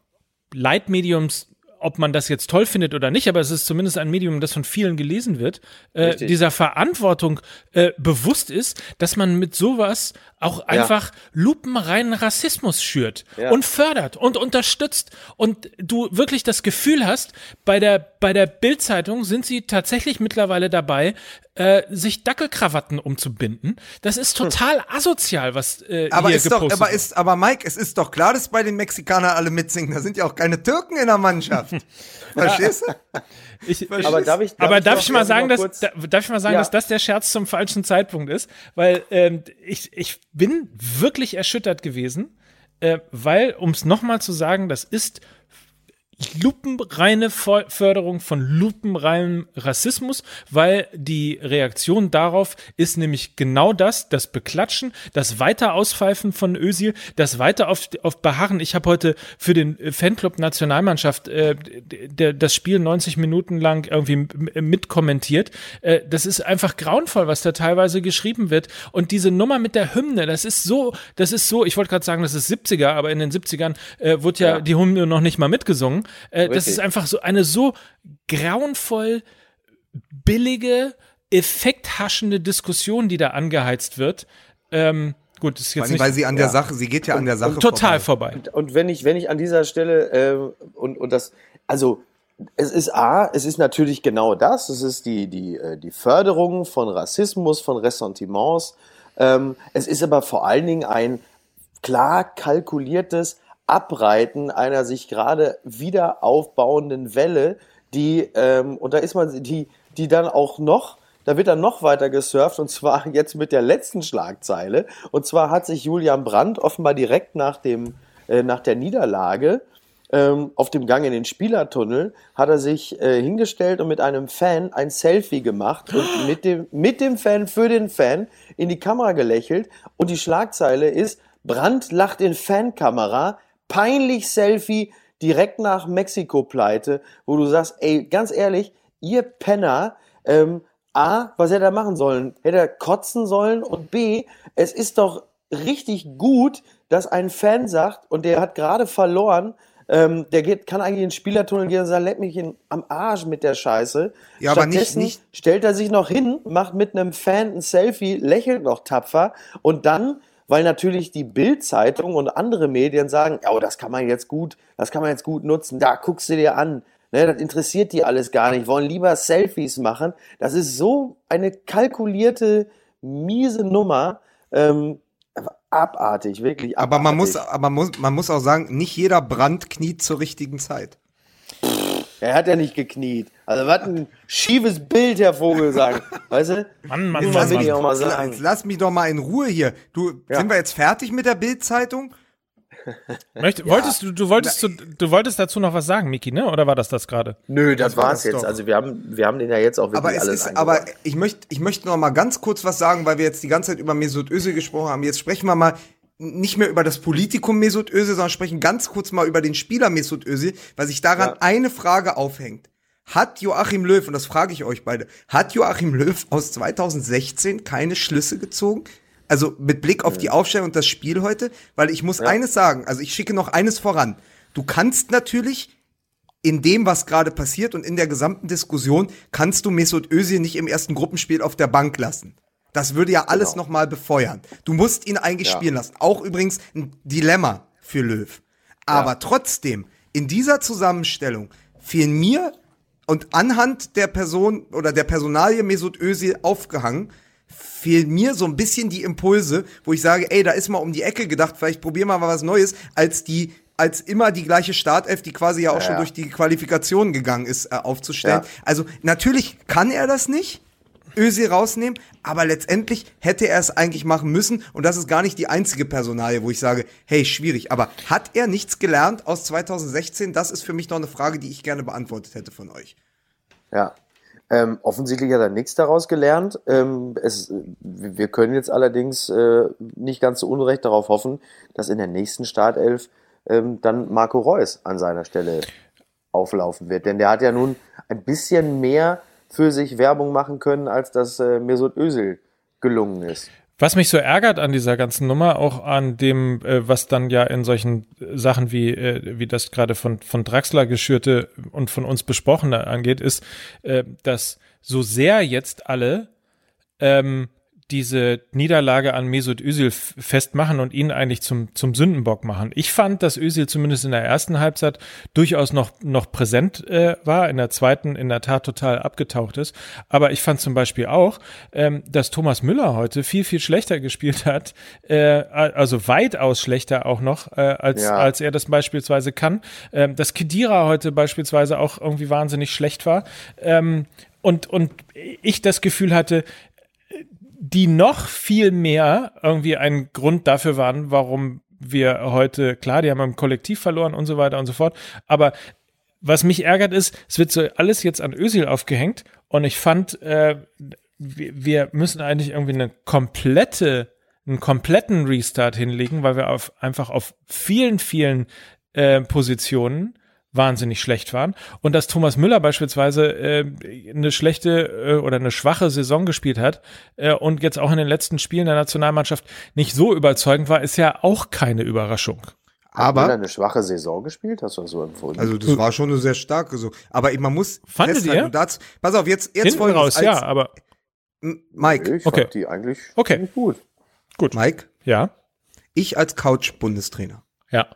Leitmediums, ob man das jetzt toll findet oder nicht, aber es ist zumindest ein Medium, das von vielen gelesen wird, äh, dieser Verantwortung äh, bewusst ist, dass man mit sowas auch einfach lupenreinen Rassismus schürt Ja. und fördert und unterstützt und du wirklich das Gefühl hast, bei der bei der Bildzeitung sind sie tatsächlich mittlerweile dabei, äh, sich Dackelkrawatten umzubinden. Das ist total asozial, was äh, aber hier ist doch, gepostet aber wird. ist, aber Mike, es ist doch klar, dass bei den Mexikanern alle mitsingen. Da sind ja auch keine Türken in der Mannschaft. Verstehst du? Ich, aber darf ich, aber darf doch ich mal sagen, dass darf ich mal sagen, Ja. dass das der Scherz zum falschen Zeitpunkt ist, weil ähm, ich ich bin wirklich erschüttert gewesen, äh, weil um es noch mal zu sagen, das ist lupenreine Förderung von lupenreinem Rassismus, weil die Reaktion darauf ist nämlich genau das, das Beklatschen, das weiter Auspfeifen von Özil, das weiter auf, auf Beharren. Ich habe heute für den Fanclub Nationalmannschaft äh, der, das Spiel 90 Minuten lang irgendwie mitkommentiert. Äh, das ist einfach grauenvoll, was da teilweise geschrieben wird. Und diese Nummer mit der Hymne, das ist so, das ist so, ich wollte gerade sagen, das ist 70er, aber in den 70ern äh, wurde ja, Ja. die Hymne noch nicht mal mitgesungen. Äh, das ist einfach so eine so grauenvoll billige, effekthaschende Diskussion, die da angeheizt wird. Ähm, gut, das ist jetzt allem, weil nicht sie an der ja. Sache, sie geht ja an der Sache total vorbei. vorbei. Und wenn ich, wenn ich an dieser Stelle äh, und, und das, also es ist A, es ist natürlich genau das, es ist die, die, äh, die Förderung von Rassismus, von Ressentiments. Ähm, es ist aber vor allen Dingen ein klar kalkuliertes Abreiten einer sich gerade wieder aufbauenden Welle, die, ähm, und da ist man, die, die dann auch noch, da wird dann noch weiter gesurft, und zwar jetzt mit der letzten Schlagzeile. Und zwar hat sich Julian Brandt offenbar direkt nach dem, äh, nach der Niederlage, ähm, auf dem Gang in den Spielertunnel hat er sich äh, hingestellt und mit einem Fan ein Selfie gemacht und mit dem, mit dem Fan für den Fan in die Kamera gelächelt. Und die Schlagzeile ist, Brandt lacht in Fankamera, peinlich Selfie direkt nach Mexiko-Pleite, wo du sagst, ey, ganz ehrlich, ihr Penner, ähm, A, was hätte er machen sollen? Hätte er kotzen sollen? Und B, es ist doch richtig gut, dass ein Fan sagt, und der hat gerade verloren, ähm, der geht, kann eigentlich in den Spielertunnel gehen und sagen, leck mich in, am Arsch mit der Scheiße. Ja, aber nicht- nicht- stellt er sich noch hin, macht mit einem Fan ein Selfie, lächelt noch tapfer und dann, weil natürlich die Bild-Zeitung und andere Medien sagen, ja, oh, das kann man jetzt gut, das kann man jetzt gut nutzen, da guckst du dir an. Ne, das interessiert die alles gar nicht, wollen lieber Selfies machen. Das ist so eine kalkulierte, miese Nummer. Ähm, abartig, wirklich abartig. Aber man muss, aber muss, man muss auch sagen, nicht jeder Brand kniet zur richtigen Zeit. Er hat ja nicht gekniet. Also was ein schiefes Bild, Herr Vogel, sagen. Weißt du? Mann, Mann, Mann, Mann. auch mal sagen. lass mich doch mal in Ruhe hier. Du, Ja. sind wir jetzt fertig mit der Bildzeitung? Möcht, wolltest du, du wolltest, du, du wolltest dazu noch was sagen, Miki, ne? Oder war das das gerade? Nö, das, war war's das jetzt. doch. Also wir haben, wir haben den ja jetzt auch wirklich Aber es alles ist, aber ich möchte, ich möchte noch mal ganz kurz was sagen, weil wir jetzt die ganze Zeit über Mesut Özil gesprochen haben. Jetzt sprechen wir mal nicht mehr über das Politikum Mesut Özil, sondern sprechen ganz kurz mal über den Spieler Mesut Özil, weil sich daran Ja. eine Frage aufhängt. Hat Joachim Löw, und das frage ich euch beide, hat Joachim Löw aus 2016 keine Schlüsse gezogen? Also mit Blick auf die Aufstellung und das Spiel heute, weil ich muss eines sagen, also ich schicke noch eines voran. Du kannst natürlich in dem, was gerade passiert und in der gesamten Diskussion, kannst du Mesut Özil nicht im ersten Gruppenspiel auf der Bank lassen. Das würde ja alles Genau. noch mal befeuern. Du musst ihn eigentlich Ja. spielen lassen. Auch übrigens ein Dilemma für Löw. Aber Ja. trotzdem, in dieser Zusammenstellung fehlen mir und anhand der Person oder der Personalie Mesut Özil aufgehangen, fehlen mir so ein bisschen die Impulse, wo ich sage, ey, da ist mal um die Ecke gedacht, vielleicht probieren wir mal was Neues, als die als immer die gleiche Startelf, die quasi ja auch schon Ja. durch die Qualifikation gegangen ist, äh, aufzustellen. Ja. Also natürlich kann er das nicht, Özil rausnehmen, aber letztendlich hätte er es eigentlich machen müssen und das ist gar nicht die einzige Personalie, wo ich sage, hey, schwierig, aber hat er nichts gelernt aus 2016? Das ist für mich noch eine Frage, die ich gerne beantwortet hätte von euch. Ja. Ähm, offensichtlich hat er nichts daraus gelernt. Ähm, es, wir können jetzt allerdings äh, nicht ganz zu Unrecht darauf hoffen, dass in der nächsten Startelf ähm, dann Marco Reus an seiner Stelle auflaufen wird. Denn der hat ja nun ein bisschen mehr für sich Werbung machen können, als das äh, Mesut Özil gelungen ist. Was mich so ärgert an dieser ganzen Nummer, auch an dem, äh, was dann ja in solchen Sachen wie, äh, wie das gerade von, von Draxler geschürte und von uns besprochene angeht, ist, äh, dass so sehr jetzt alle ähm, diese Niederlage an Mesut Özil festmachen und ihn eigentlich zum, zum Sündenbock machen. Ich fand, dass Özil zumindest in der ersten Halbzeit durchaus noch, noch präsent äh, war, in der zweiten in der Tat total abgetaucht ist. Aber ich fand zum Beispiel auch, ähm, dass Thomas Müller heute viel, viel schlechter gespielt hat, äh, also weitaus schlechter auch noch, äh, als, Ja. als er das beispielsweise kann. Ähm, dass Kedira heute beispielsweise auch irgendwie wahnsinnig schlecht war. Ähm, und, und ich das Gefühl hatte, die noch viel mehr irgendwie ein Grund dafür waren, warum wir heute, klar, die haben im Kollektiv verloren und so weiter und so fort, aber was mich ärgert ist, es wird so alles jetzt an Özil aufgehängt und ich fand, äh, wir, wir müssen eigentlich irgendwie eine komplette, einen kompletten Restart hinlegen, weil wir auf, einfach auf vielen, vielen äh, Positionen wahnsinnig schlecht waren und dass Thomas Müller beispielsweise äh, eine schlechte äh, oder eine schwache Saison gespielt hat äh, und jetzt auch in den letzten Spielen der Nationalmannschaft nicht so überzeugend war, ist ja auch keine Überraschung. Hat Aber, eine schwache Saison gespielt? Hast du das so empfunden? also das war schon eine sehr starke so. Aber man muss Fandet festhalten, ihr? und dazu, pass auf, jetzt, jetzt folgendes. raus, als, ja, aber Mike, ich okay. fand die eigentlich Okay. ziemlich gut. Mike, ja, ich als Couch-Bundestrainer. ja.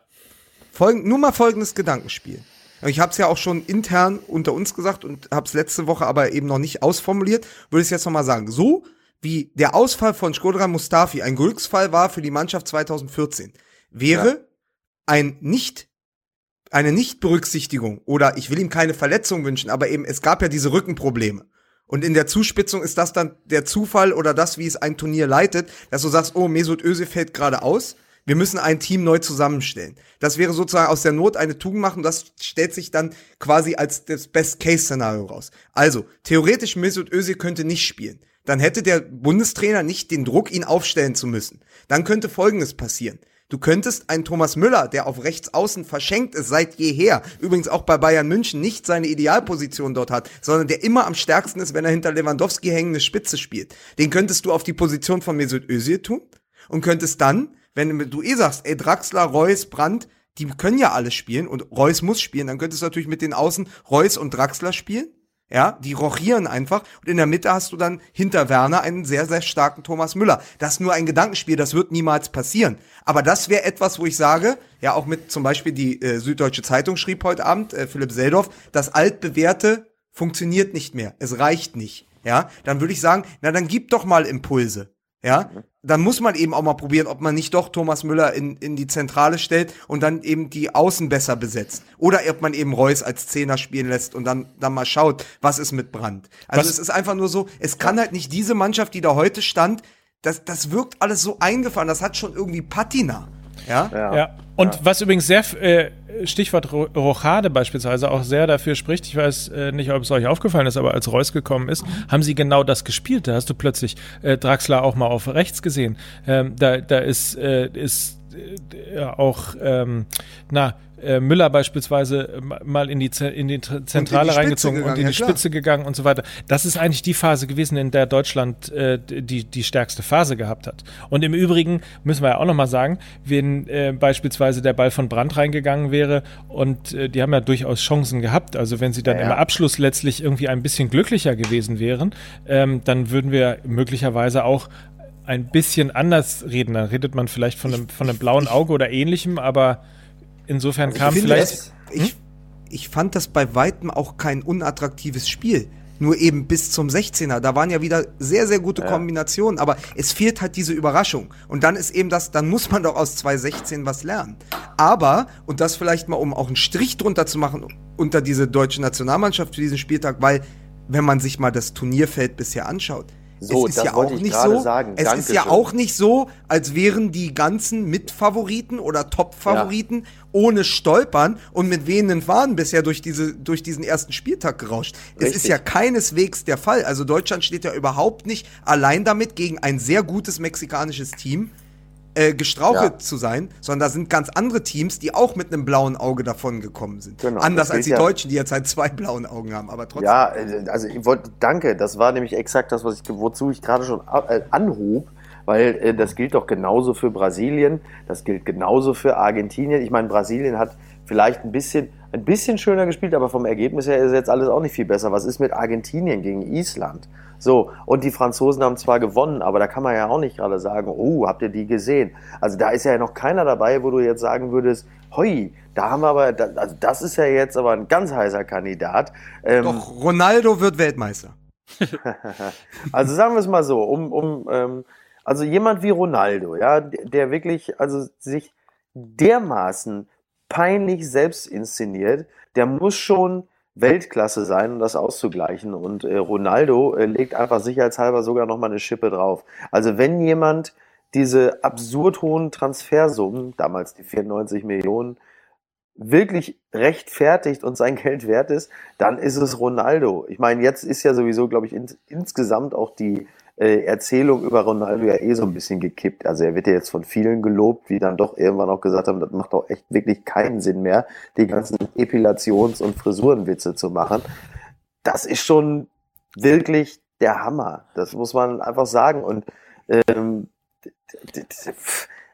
Folgend, nur mal folgendes Gedankenspiel. Ich habe es ja auch schon intern unter uns gesagt und habe es letzte Woche aber eben noch nicht ausformuliert, würde ich es jetzt noch mal sagen. So wie der Ausfall von Skodran Mustafi ein Glücksfall war für die Mannschaft 2014, wäre Ja. ein nicht eine Nichtberücksichtigung oder ich will ihm keine Verletzung wünschen, aber eben es gab ja diese Rückenprobleme. Und in der Zuspitzung ist das dann der Zufall oder das, wie es ein Turnier leitet, dass du sagst, oh, Mesut Özil fällt gerade aus. Wir müssen ein Team neu zusammenstellen. Das wäre sozusagen aus der Not eine Tugend machen. Das stellt sich dann quasi als das Best-Case-Szenario raus. Also, theoretisch Mesut Özil könnte nicht spielen. Dann hätte der Bundestrainer nicht den Druck, ihn aufstellen zu müssen. Dann könnte Folgendes passieren. Du könntest einen Thomas Müller, der auf rechts außen verschenkt ist seit jeher, übrigens auch bei Bayern München nicht seine Idealposition dort hat, sondern der immer am stärksten ist, wenn er hinter Lewandowski hängende Spitze spielt. Den könntest du auf die Position von Mesut Özil tun und könntest dann, wenn du eh sagst, ey Draxler, Reus, Brandt, die können ja alle spielen und Reus muss spielen, dann könntest du natürlich mit den Außen Reus und Draxler spielen. Ja, die rochieren einfach. Und in der Mitte hast du dann hinter Werner einen sehr, sehr starken Thomas Müller. Das ist nur ein Gedankenspiel, das wird niemals passieren. Aber das wäre etwas, wo ich sage, ja, auch mit zum Beispiel die äh, Süddeutsche Zeitung schrieb heute Abend, äh, Philipp Seldorf, das altbewährte funktioniert nicht mehr. Es reicht nicht. Ja, dann würde ich sagen, na, dann gib doch mal Impulse. Ja, dann muss man eben auch mal probieren, ob man nicht doch Thomas Müller in, in die Zentrale stellt und dann eben die Außen besser besetzt. Oder ob man eben Reus als Zehner spielen lässt und dann, dann mal schaut, was ist mit Brand. Also Was- es ist einfach nur so, es kann halt nicht diese Mannschaft, die da heute stand, das, das wirkt alles so eingefahren, das hat schon irgendwie Patina. Ja? Ja. Ja, und was übrigens sehr, äh, Stichwort Ro- Rochade beispielsweise auch sehr dafür spricht, ich weiß äh, nicht, ob es euch aufgefallen ist, aber als Reus gekommen ist, haben sie genau das gespielt. Da hast du plötzlich äh, Draxler auch mal auf rechts gesehen. Ähm, da, da ist, äh, ist äh, ja, auch, ähm, na, äh, Müller beispielsweise äh, ma- mal in die, Ze- in die Tr- Zentrale Spitze reingezogen und gegangen, in ja die klar. Spitze gegangen und so weiter. Das ist eigentlich die Phase gewesen, in der Deutschland äh, die, die stärkste Phase gehabt hat. Und im Übrigen müssen wir ja auch nochmal sagen, wenn äh, beispielsweise der Ball von Brand reingegangen wäre und äh, die haben ja durchaus Chancen gehabt. Also wenn sie dann Ja, im ja. Abschluss letztlich irgendwie ein bisschen glücklicher gewesen wären, ähm, dann würden wir möglicherweise auch ein bisschen anders reden. Dann redet man vielleicht von einem, von einem blauen Auge oder ähnlichem, aber insofern kam finde vielleicht. es- ich, ich fand das bei weitem auch kein unattraktives Spiel. Nur eben bis zum 16er. Da waren ja wieder sehr, sehr gute Kombinationen. Aber es fehlt halt diese Überraschung. Und dann ist eben das, dann muss man doch aus 2016 was lernen. Aber, und das vielleicht mal, um auch einen Strich drunter zu machen, unter diese deutsche Nationalmannschaft für diesen Spieltag, weil, wenn man sich mal das Turnierfeld bisher anschaut, So, es ist das ja auch ich nicht so, sagen. es ist ja Dankeschön. auch nicht so, als wären die ganzen Mitfavoriten oder Top-Favoriten ohne Stolpern und mit wehenden Fahnen bisher durch, diese, durch diesen ersten Spieltag gerauscht. Es ist Richtig. ja keineswegs der Fall. Also Deutschland steht ja überhaupt nicht allein damit gegen ein sehr gutes mexikanisches Team äh, gestrauchelt Ja. zu sein, sondern da sind ganz andere Teams, die auch mit einem blauen Auge davon gekommen sind. Genau, Anders als die ja- Deutschen, die jetzt halt zwei blauen Augen haben, aber trotzdem. Ja, äh, also ich wollte, danke, das war nämlich exakt das, was ich, wozu ich gerade schon äh, anhob, weil äh, das gilt doch genauso für Brasilien, das gilt genauso für Argentinien. Ich meine, Brasilien hat vielleicht ein bisschen, ein bisschen schöner gespielt, aber vom Ergebnis her ist jetzt alles auch nicht viel besser. Was ist mit Argentinien gegen Island? So, und die Franzosen haben zwar gewonnen, aber da kann man ja auch nicht gerade sagen, oh, habt ihr die gesehen? Also da ist ja noch keiner dabei, wo du jetzt sagen würdest, hoi, da haben wir aber, also das ist ja jetzt aber ein ganz heißer Kandidat. Ähm, Doch, Ronaldo wird Weltmeister. Also sagen wir es mal so, um, um ähm, also jemand wie Ronaldo, ja, der der wirklich, also sich dermaßen peinlich selbst inszeniert, der muss schon Weltklasse sein, um das auszugleichen. Und äh, Ronaldo äh, legt einfach sicherheitshalber sogar noch mal eine Schippe drauf. Also wenn jemand diese absurd hohen Transfersummen, damals die 94 Millionen, wirklich rechtfertigt und sein Geld wert ist, dann ist es Ronaldo. Ich meine, jetzt ist ja sowieso, glaube ich, ins, insgesamt auch die äh, Erzählung über Ronaldo ja eh so ein bisschen gekippt. Also er wird ja jetzt von vielen gelobt, die dann doch irgendwann auch gesagt haben, das macht doch echt wirklich keinen Sinn mehr, die ganzen Epilations- und Frisurenwitze zu machen. Das ist schon wirklich der Hammer. Das muss man einfach sagen. Und ähm,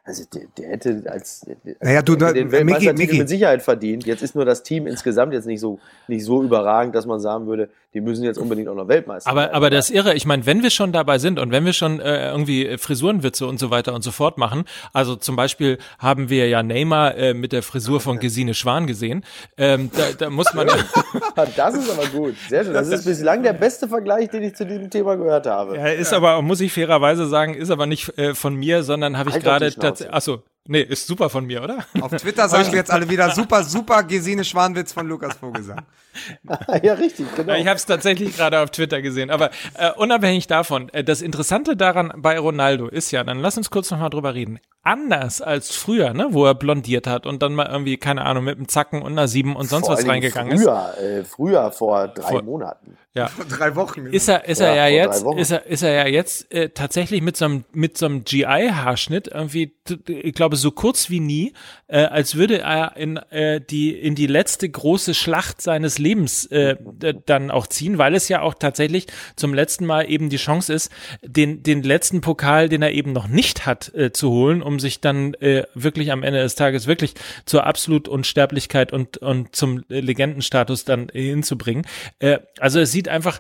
also der, der hätte als, als Naja, du, da- den Weltmeistertitel Micky. mit Sicherheit verdient. Jetzt ist nur das Team insgesamt jetzt nicht so nicht so überragend, dass man sagen würde, die müssen jetzt unbedingt auch noch Weltmeister Aber, werden. aber das Irre, ich meine, wenn wir schon dabei sind und wenn wir schon äh, irgendwie Frisurenwitze und so weiter und so fort machen, also zum Beispiel haben wir ja Neymar äh, mit der Frisur von Gesine Schwan gesehen, ähm, da, da muss man Das ist aber gut. Sehr schön. Das ist bislang der beste Vergleich, den ich zu diesem Thema gehört habe. ja, ist aber, muss ich fairerweise sagen, ist aber nicht äh, von mir, sondern habe ich Halt gerade tatsächlich, achso, nee, ist super von mir, oder? Auf Twitter sagen wir jetzt alle wieder super, super Gesine Schwanwitz von Lukas Vogelsang. ja, richtig, genau. Ich habe es tatsächlich gerade auf Twitter gesehen. Aber äh, unabhängig davon, äh, das Interessante daran bei Ronaldo ist ja, dann lass uns kurz nochmal drüber reden. Anders als früher, ne, wo er blondiert hat und dann mal irgendwie, keine Ahnung, mit einem Zacken und einer Sieben und sonst Vor was reingegangen ist. früher, Äh, früher, vor drei Vor- Monaten. Ja. Vor drei Wochen. Ist er, ist Ja, er ja jetzt, ist er, ist er ja jetzt äh, tatsächlich mit so einem, mit so einem GI-Haarschnitt irgendwie, ich glaube, so kurz wie nie, äh, als würde er in äh, die in die letzte große Schlacht seines Lebens äh, dann auch ziehen, weil es ja auch tatsächlich zum letzten Mal eben die Chance ist, den den letzten Pokal, den er eben noch nicht hat, äh, zu holen, um sich dann äh, wirklich am Ende des Tages wirklich zur absolut Unsterblichkeit und und zum Legendenstatus dann hinzubringen. Äh, also es sieht einfach,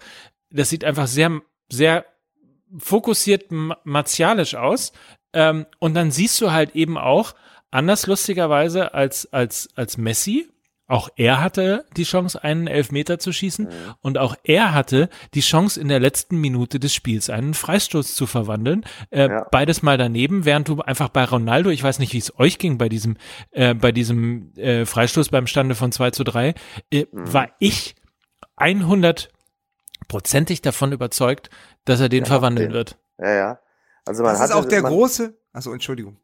das sieht einfach sehr sehr fokussiert ma- martialisch aus. Ähm, und dann siehst du halt eben auch, anders lustigerweise als, als, als Messi, auch er hatte die Chance, einen Elfmeter zu schießen und auch er hatte die Chance, in der letzten Minute des Spiels einen Freistoß zu verwandeln. Äh, Ja. Beides mal daneben, während du einfach bei Ronaldo, ich weiß nicht, wie es euch ging bei diesem, äh, bei diesem äh, Freistoß beim Stande von 2 zu 3, äh, war ich 100 prozentig davon überzeugt, dass er den Ja, verwandeln den- wird. Ja, ja. Also man Das ist hatte, auch der man, große. Achso, Entschuldigung.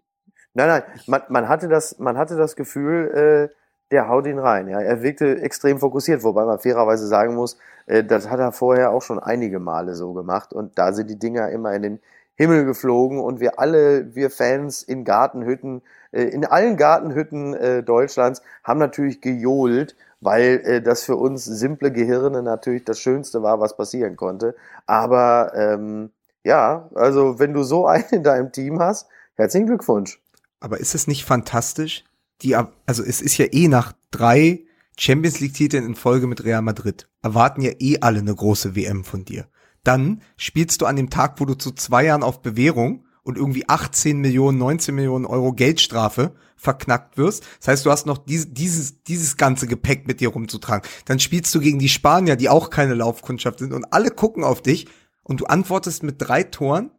Nein, nein, man, man hatte das, man hatte das Gefühl, äh, der haut ihn rein. Ja, er wirkte extrem fokussiert, wobei man fairerweise sagen muss, äh, das hat er vorher auch schon einige Male so gemacht und da sind die Dinger immer in den Himmel geflogen und wir alle, wir Fans in Gartenhütten, äh, in allen Gartenhütten äh, Deutschlands haben natürlich gejohlt, weil äh, das für uns simple Gehirne natürlich das Schönste war, was passieren konnte. Aber ähm, ja, also wenn du so einen in deinem Team hast, herzlichen Glückwunsch. Aber ist es nicht fantastisch? Die, also es ist ja eh nach drei Champions League Titeln in Folge mit Real Madrid. Erwarten ja eh alle eine große WM von dir. Dann spielst du an dem Tag, wo du zu zwei Jahren auf Bewährung und irgendwie 18 Millionen, 19 Millionen Euro Geldstrafe verknackt wirst. Das heißt, du hast noch dieses, dieses, dieses ganze Gepäck mit dir rumzutragen. Dann spielst du gegen die Spanier, die auch keine Laufkundschaft sind und alle gucken auf dich und du antwortest mit drei Toren.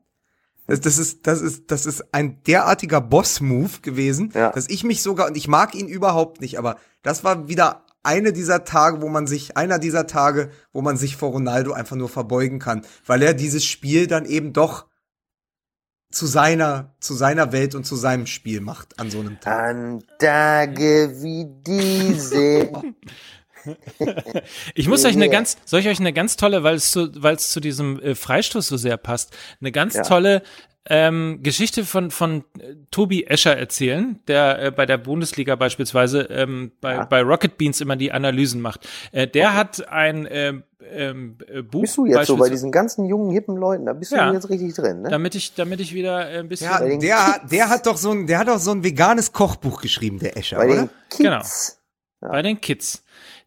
Das, das ist, das ist, das ist ein derartiger Boss-Move gewesen, Ja. dass ich mich sogar, und ich mag ihn überhaupt nicht, aber das war wieder eine dieser Tage, wo man sich, einer dieser Tage, wo man sich vor Ronaldo einfach nur verbeugen kann, weil er dieses Spiel dann eben doch zu seiner, zu seiner Welt und zu seinem Spiel macht an so einem Tag. An Tage wie diese. Ich muss euch eine ganz, soll ich euch eine ganz tolle, weil es zu, weil es zu diesem äh, Freistoß so sehr passt, eine ganz Ja. tolle ähm, Geschichte von von äh, Tobi Escher erzählen, der äh, bei der Bundesliga beispielsweise ähm, bei, Ja. bei Rocket Beans immer die Analysen macht. Äh, der hat ein ähm, ähm, äh, Buch, Bist du jetzt so bei diesen ganzen jungen, hippen Leuten? Da bist du Ja. jetzt richtig drin, ne? damit ich, damit ich wieder äh, ein bisschen. Ja, der, hat- der hat doch so ein, der hat doch so ein veganes Kochbuch geschrieben, der Escher, Bei oder? den Kids. bei den Kids.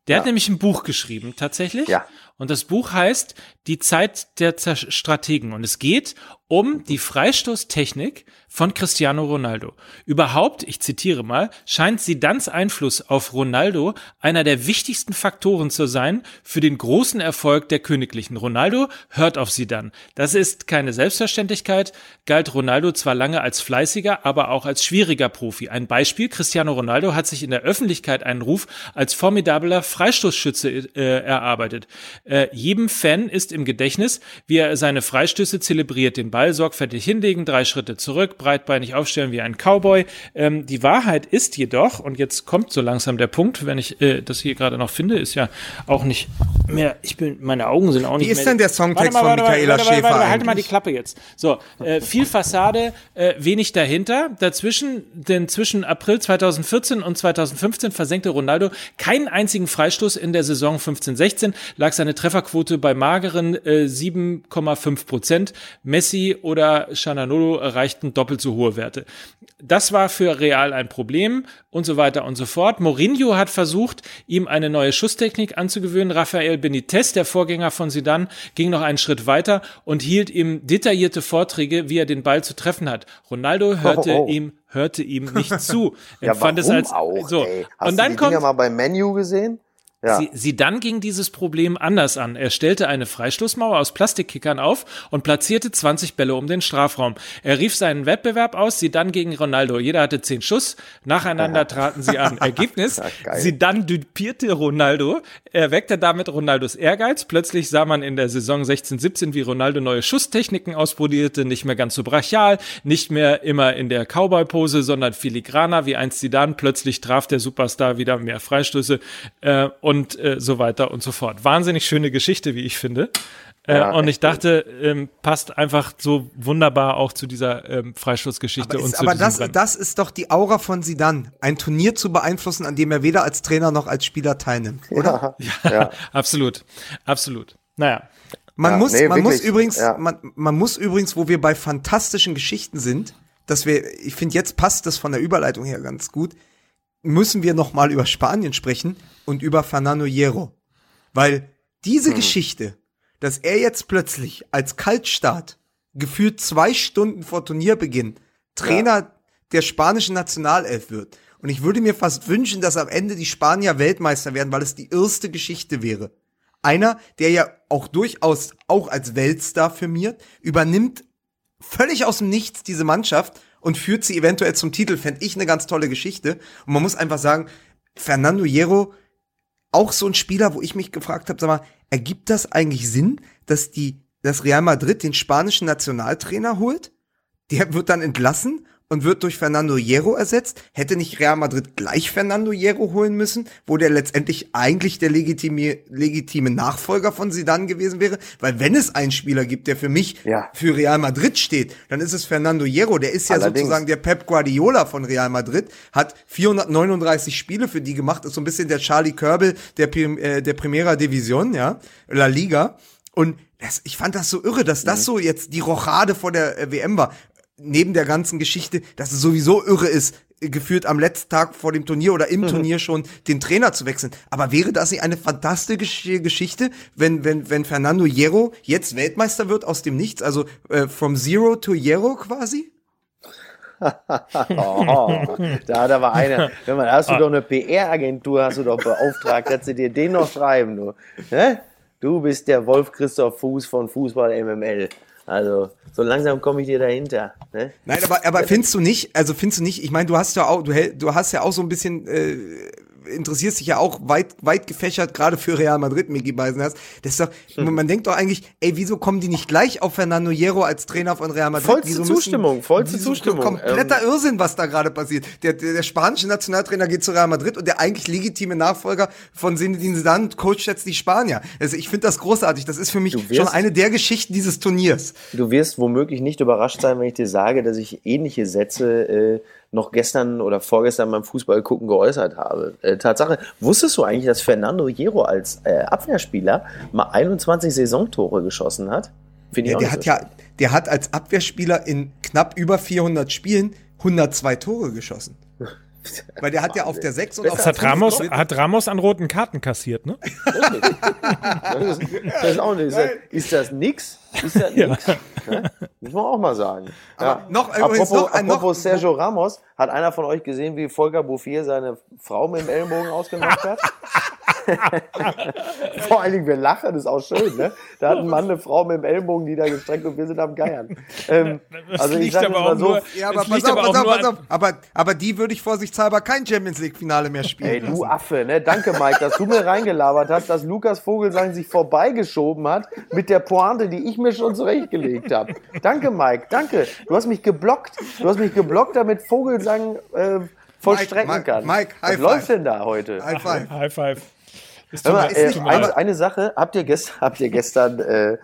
Der hat Ja. nämlich ein Buch geschrieben, tatsächlich. Ja. Und das Buch heißt Die Zeit der Strategen. Und es geht um die Freistoßtechnik von Cristiano Ronaldo. Überhaupt, ich zitiere mal, scheint Zidans Einfluss auf Ronaldo einer der wichtigsten Faktoren zu sein für den großen Erfolg der Königlichen. Ronaldo hört auf Zidane. Das ist keine Selbstverständlichkeit, galt Ronaldo zwar lange als fleißiger, aber auch als schwieriger Profi. Ein Beispiel, Cristiano Ronaldo hat sich in der Öffentlichkeit einen Ruf als formidabler Freistoßschütze äh, erarbeitet. Äh, jedem Fan ist im Gedächtnis, wie er seine Freistöße zelebriert, den Ball sorgfältig hinlegen, drei Schritte zurück, breitbeinig aufstellen wie ein Cowboy. Ähm, die Wahrheit ist jedoch, und jetzt kommt so langsam der Punkt, wenn ich äh, das hier gerade noch finde, ist ja auch nicht mehr, ich bin, meine Augen sind auch nicht Wie ist mehr. denn der Songtext Warte mal, von warte Michaela warte mal, Schäfer warte mal, Halt mal die? Klappe jetzt. So, äh, viel Fassade, äh, wenig dahinter. Dazwischen, denn zwischen April 2014 und 2015 versenkte Ronaldo keinen einzigen Freistoß in der Saison 15-16, lag seine Trefferquote bei mageren äh, 7,5 Prozent. Messi oder Chananolo erreichten doppelt so hohe Werte. Das war für Real ein Problem und so weiter und so fort. Mourinho hat versucht, ihm eine neue Schusstechnik anzugewöhnen. Rafael Benitez, der Vorgänger von Sidan, ging noch einen Schritt weiter und hielt ihm detaillierte Vorträge, wie er den Ball zu treffen hat. Ronaldo hörte Oh, oh. ihm hörte ihm nicht zu. Ja, empfand es als auch, so. ey? Hast und du dann die kommt Dinger mal beim Menu gesehen? Ja. Sie, sie dann ging dieses Problem anders an. Er stellte eine Freistoßmauer aus Plastikkickern auf und platzierte 20 Bälle um den Strafraum. Er rief seinen Wettbewerb aus, sie dann gegen Ronaldo. Jeder hatte 10 Schuss. Nacheinander traten sie an. Ergebnis, sie dann dupierte Ronaldo. Er weckte damit Ronaldos Ehrgeiz. Plötzlich sah man in der Saison 16-17, wie Ronaldo neue Schusstechniken ausprobierte. Nicht mehr ganz so brachial, nicht mehr immer in der Cowboy-Pose, sondern filigraner, wie einst sie dann. Plötzlich traf der Superstar wieder mehr Freistöße äh, und äh, so weiter und so fort. Wahnsinnig schöne Geschichte, wie ich finde. Äh, Ja, und ich dachte, ähm, passt einfach so wunderbar auch zu dieser ähm, Freistoßgeschichte Aber, und ist, zu aber das, Rennen. das ist doch die Aura von Sidan, ein Turnier zu beeinflussen, an dem er weder als Trainer noch als Spieler teilnimmt. Ja. ja. absolut, absolut. Naja, Man Ja, muss, nee, man muss übrigens, ja. man, man muss übrigens, wo wir bei fantastischen Geschichten sind, dass wir, ich finde, jetzt passt das von der Überleitung her ganz gut, müssen wir noch mal über Spanien sprechen und über Fernando Hierro. Weil diese Hm. Geschichte, dass er jetzt plötzlich als Kaltstart gefühlt zwei Stunden vor Turnierbeginn Trainer der spanischen Nationalelf wird. Und ich würde mir fast wünschen, dass am Ende die Spanier Weltmeister werden, weil es die erste Geschichte wäre. Einer, der ja auch durchaus auch als Weltstar firmiert, übernimmt völlig aus dem Nichts diese Mannschaft und führt sie eventuell zum Titel, fände ich eine ganz tolle Geschichte. Und man muss einfach sagen, Fernando Hierro, auch so ein Spieler, wo ich mich gefragt habe, sag mal, ergibt das eigentlich Sinn, dass die, dass Real Madrid den spanischen Nationaltrainer holt? Der wird dann entlassen und wird durch Fernando Hierro ersetzt. Hätte nicht Real Madrid gleich Fernando Hierro holen müssen, wo der letztendlich eigentlich der legitime, legitime Nachfolger von Zidane gewesen wäre? Weil wenn es einen Spieler gibt, der für mich Ja. für Real Madrid steht, dann ist es Fernando Hierro. Der ist ja Allerdings. sozusagen der Pep Guardiola von Real Madrid, hat 439 Spiele für die gemacht, ist so ein bisschen der Charlie Körbel der, äh, der Primera Division, ja, La Liga. Und das, ich fand das so irre, dass das so jetzt die Rochade vor der äh, WM war. Neben der ganzen Geschichte, dass es sowieso irre ist, äh, geführt am letzten Tag vor dem Turnier oder im Turnier schon den Trainer zu wechseln. Aber wäre das nicht eine fantastische Geschichte, wenn, wenn, wenn Fernando Hierro jetzt Weltmeister wird aus dem Nichts, also äh, from zero to Hierro quasi? Oh, da hat aber einer. Mal, da hast du doch eine PR-Agentur, hast du doch beauftragt, dass sie dir den noch schreiben, du. Ne? Du bist der Wolf Christoph Fuß von Fußball MML. Also, so langsam komme ich dir dahinter. Ne? Nein, aber, aber findest du nicht, also findest du nicht, ich meine, du hast ja auch, du, du hast ja auch so ein bisschen, äh, interessierst dich ja auch weit, weit gefächert, gerade für Real Madrid, Miki Beisenherz. Das ist doch, Hm. man denkt doch eigentlich, ey, wieso kommen die nicht gleich auf Fernando Hierro als Trainer von Real Madrid? Vollste wieso Zustimmung, vollste Zustimmung. Kompletter Irrsinn, was da gerade passiert. Der, der, der spanische Nationaltrainer geht zu Real Madrid und der eigentlich legitime Nachfolger von Zinedine Zidane coacht jetzt die Spanier. Also ich finde das großartig. Das ist für mich wirst- schon eine der Geschichten dieses Turniers. Du wirst womöglich nicht überrascht sein, wenn ich dir sage, dass ich ähnliche Sätze äh, noch gestern oder vorgestern beim Fußball gucken geäußert habe. Äh, Tatsache, wusstest du eigentlich, dass Fernando Hierro als äh, Abwehrspieler mal 21 Saisontore geschossen hat? Finde Ja, der hat so ja, der hat als Abwehrspieler in knapp über 400 Spielen 102 Tore geschossen. Weil der hat ja auf der 6 und auf der hat 5 Ramos, hat Ramos an roten Karten kassiert, ne? Das ist, das ist auch nicht. Ist das, ist das nix? Ist das nix? Ne? Muss man auch mal sagen. Ja. noch- übrigens apropos, noch ein- noch- apropos Sergio Ramos, Hat einer von euch gesehen, wie Volker Bouffier seine Frau mit dem Ellenbogen ausgenockt hat? Vor allen Dingen, wir lachen, das ist auch schön, ne? Da hat ein Mann eine Frau mit dem Ellenbogen niedergestreckt und wir sind am Geiern. Ähm, Das also ich liegt sag aber mal so, nur- Ja, aber pass liegt auf, aber pass auch auf, nur pass auf. Aber, aber die würde ich vorsichtshalber kein Champions League-Finale mehr spielen. Ey, du lassen. Affe, ne? Danke, Mike, dass du mir reingelabert hast, dass Lukas Vogelsang sich vorbeigeschoben hat mit der Pointe, die ich mir schon zurechtgelegt habe. Danke, Mike, danke. Du hast mich geblockt. Du hast mich geblockt, damit Vogelsang äh, vollstrecken Mike, kann. Mike, Was High läuft five. denn da heute? High five. High five. Mal, äh, eine, eine Sache, habt ihr gestern, habt ihr gestern äh,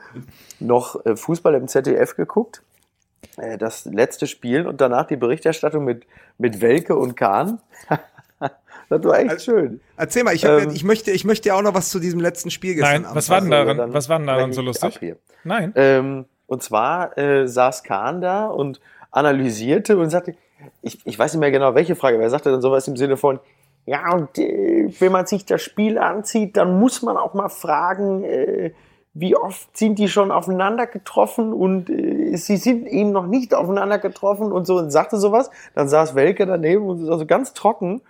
noch äh, Fußball im ZDF geguckt? Äh, das letzte Spiel und danach die Berichterstattung mit, mit Welke und Kahn. das war echt schön. Erzähl mal, ich, hab Ähm, ja, ich, möchte, ich möchte ja auch noch was zu diesem letzten Spiel gestern Nein, was war denn daran, dann was war denn daran so lustig? Nein. Ähm, und zwar äh, saß Kahn da und analysierte und sagte, ich, ich weiß nicht mehr genau welche Frage, aber er sagte dann sowas im Sinne von, ja, und äh, wenn man sich das Spiel anzieht, dann muss man auch mal fragen, äh, wie oft sind die schon aufeinander getroffen und äh, sie sind eben noch nicht aufeinander getroffen und so und sagte sowas. Dann saß Welke daneben und so ganz trocken,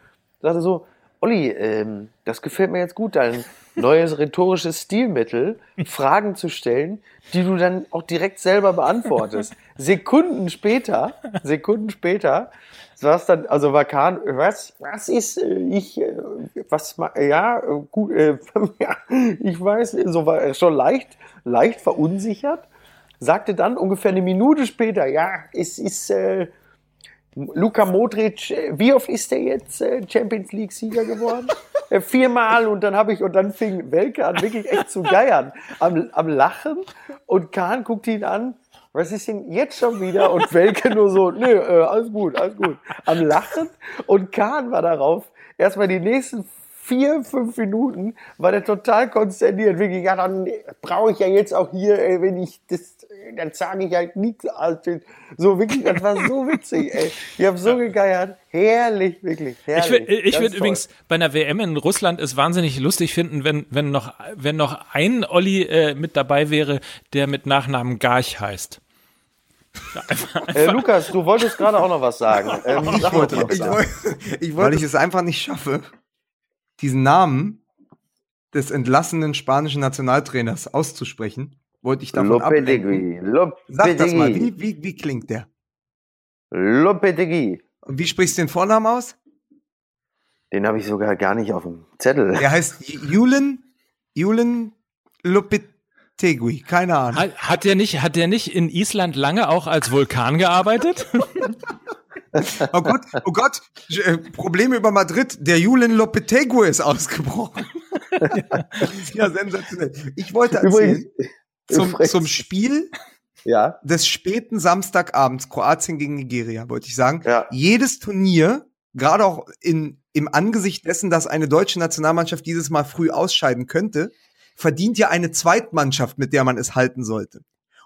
sagte so, Olli, ähm, das gefällt mir jetzt gut, dein neues rhetorisches Stilmittel, Fragen zu stellen, die du dann auch direkt selber beantwortest. Sekunden später, Sekunden später, saß dann, also war Kahn, was, was ist, äh, ich, äh, was, ja, gut, äh, ja, ich weiß, so war er schon leicht, leicht verunsichert, sagte dann ungefähr eine Minute später, ja, es ist, äh, Luka Modric, wie oft ist der jetzt äh, Champions League Sieger geworden? Äh, Viermal und dann habe ich und dann fing Welke an wirklich echt zu geiern, am, am Lachen und Kahn guckt ihn an. Was ist denn jetzt schon wieder? Und Welke nur so, nö, äh, alles gut, alles gut. Am Lachen und Kahn war darauf erstmal die nächsten vier, fünf Minuten war der total konsterniert. Wirklich, ja, dann brauche ich ja jetzt auch hier, wenn ich das, dann sage ich halt nichts. So wirklich, das war so witzig, ey. Ich habe so gegeiert. Herrlich, wirklich. Herrlich. Ich würde ich Ganz würd toll. übrigens bei einer WM in Russland es wahnsinnig lustig finden, wenn, wenn, noch, wenn noch ein Olli äh, mit dabei wäre, der mit Nachnamen Garch heißt. Äh, Lukas, du wolltest gerade auch noch was sagen. Ähm, Ich sag wollte noch was. sagen. Ich Weil ich es einfach nicht schaffe, diesen Namen des entlassenen spanischen Nationaltrainers auszusprechen, wollte ich davon ablenken. Lopetegui. Sag das mal, Lopetegui. wie, wie, wie klingt der? Lopetegui. Und wie sprichst du den Vornamen aus? Den habe ich sogar gar nicht auf dem Zettel. Er heißt Julen, Julen Lopetegui, keine Ahnung. Hat, hat der nicht, hat der nicht in Island lange auch als Vulkan gearbeitet? Oh Gott, oh Gott, äh, Probleme über Madrid. Der Julen Lopetegui ist ausgebrochen. ja, sensationell. Ich wollte Übrigens, erzählen, zum, zum Spiel ja, des späten Samstagabends, Kroatien gegen Nigeria, wollte ich sagen. Ja. Jedes Turnier, gerade auch in, im Angesicht dessen, dass eine deutsche Nationalmannschaft dieses Mal früh ausscheiden könnte, verdient ja eine Zweitmannschaft, mit der man es halten sollte.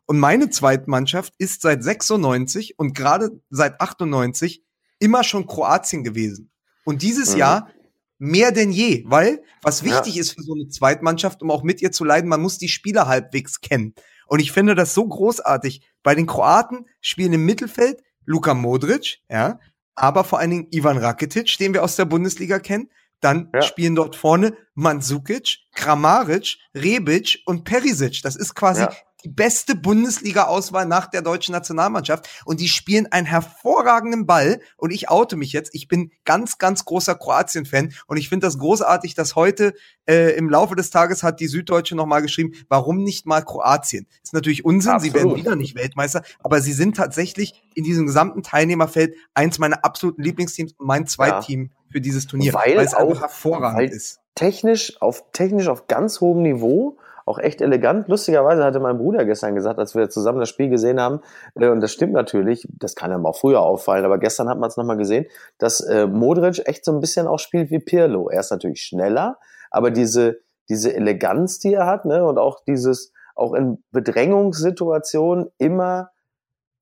Und meine Zweitmannschaft ist seit 96 und gerade seit 98 immer schon Kroatien gewesen. Und dieses Mhm. Jahr mehr denn je, weil was Ja. wichtig ist für so eine Zweitmannschaft, um auch mit ihr zu leiden, man muss die Spieler halbwegs kennen. Und ich finde das so großartig. Bei den Kroaten spielen im Mittelfeld Luka Modric, ja, aber vor allen Dingen Ivan Rakitic, den wir aus der Bundesliga kennen. Dann Ja. spielen dort vorne Mandzukic, Kramaric, Rebic und Perisic. Das ist quasi Ja. Die beste Bundesliga-Auswahl nach der deutschen Nationalmannschaft. Und die spielen einen hervorragenden Ball. Und ich oute mich jetzt. Ich bin ganz, ganz großer Kroatien-Fan. Und ich finde das großartig, dass heute äh, im Laufe des Tages hat die Süddeutsche nochmal geschrieben, warum nicht mal Kroatien? Ist natürlich Unsinn. Sie Absolut. werden wieder nicht Weltmeister. Aber sie sind tatsächlich in diesem gesamten Teilnehmerfeld eins meiner absoluten Lieblingsteams und mein Zweitteam für dieses Turnier. Weil es einfach auch- hervorragend weil- ist. technisch auf, technisch auf ganz hohem Niveau, auch echt elegant. Lustigerweise hatte mein Bruder gestern gesagt, als wir zusammen das Spiel gesehen haben, äh, und das stimmt natürlich, das kann einem auch früher auffallen, aber gestern hat man es nochmal gesehen, dass äh, Modric echt so ein bisschen auch spielt wie Pirlo. Er ist natürlich schneller, aber diese, diese Eleganz, die er hat, ne, und auch dieses, auch in Bedrängungssituationen immer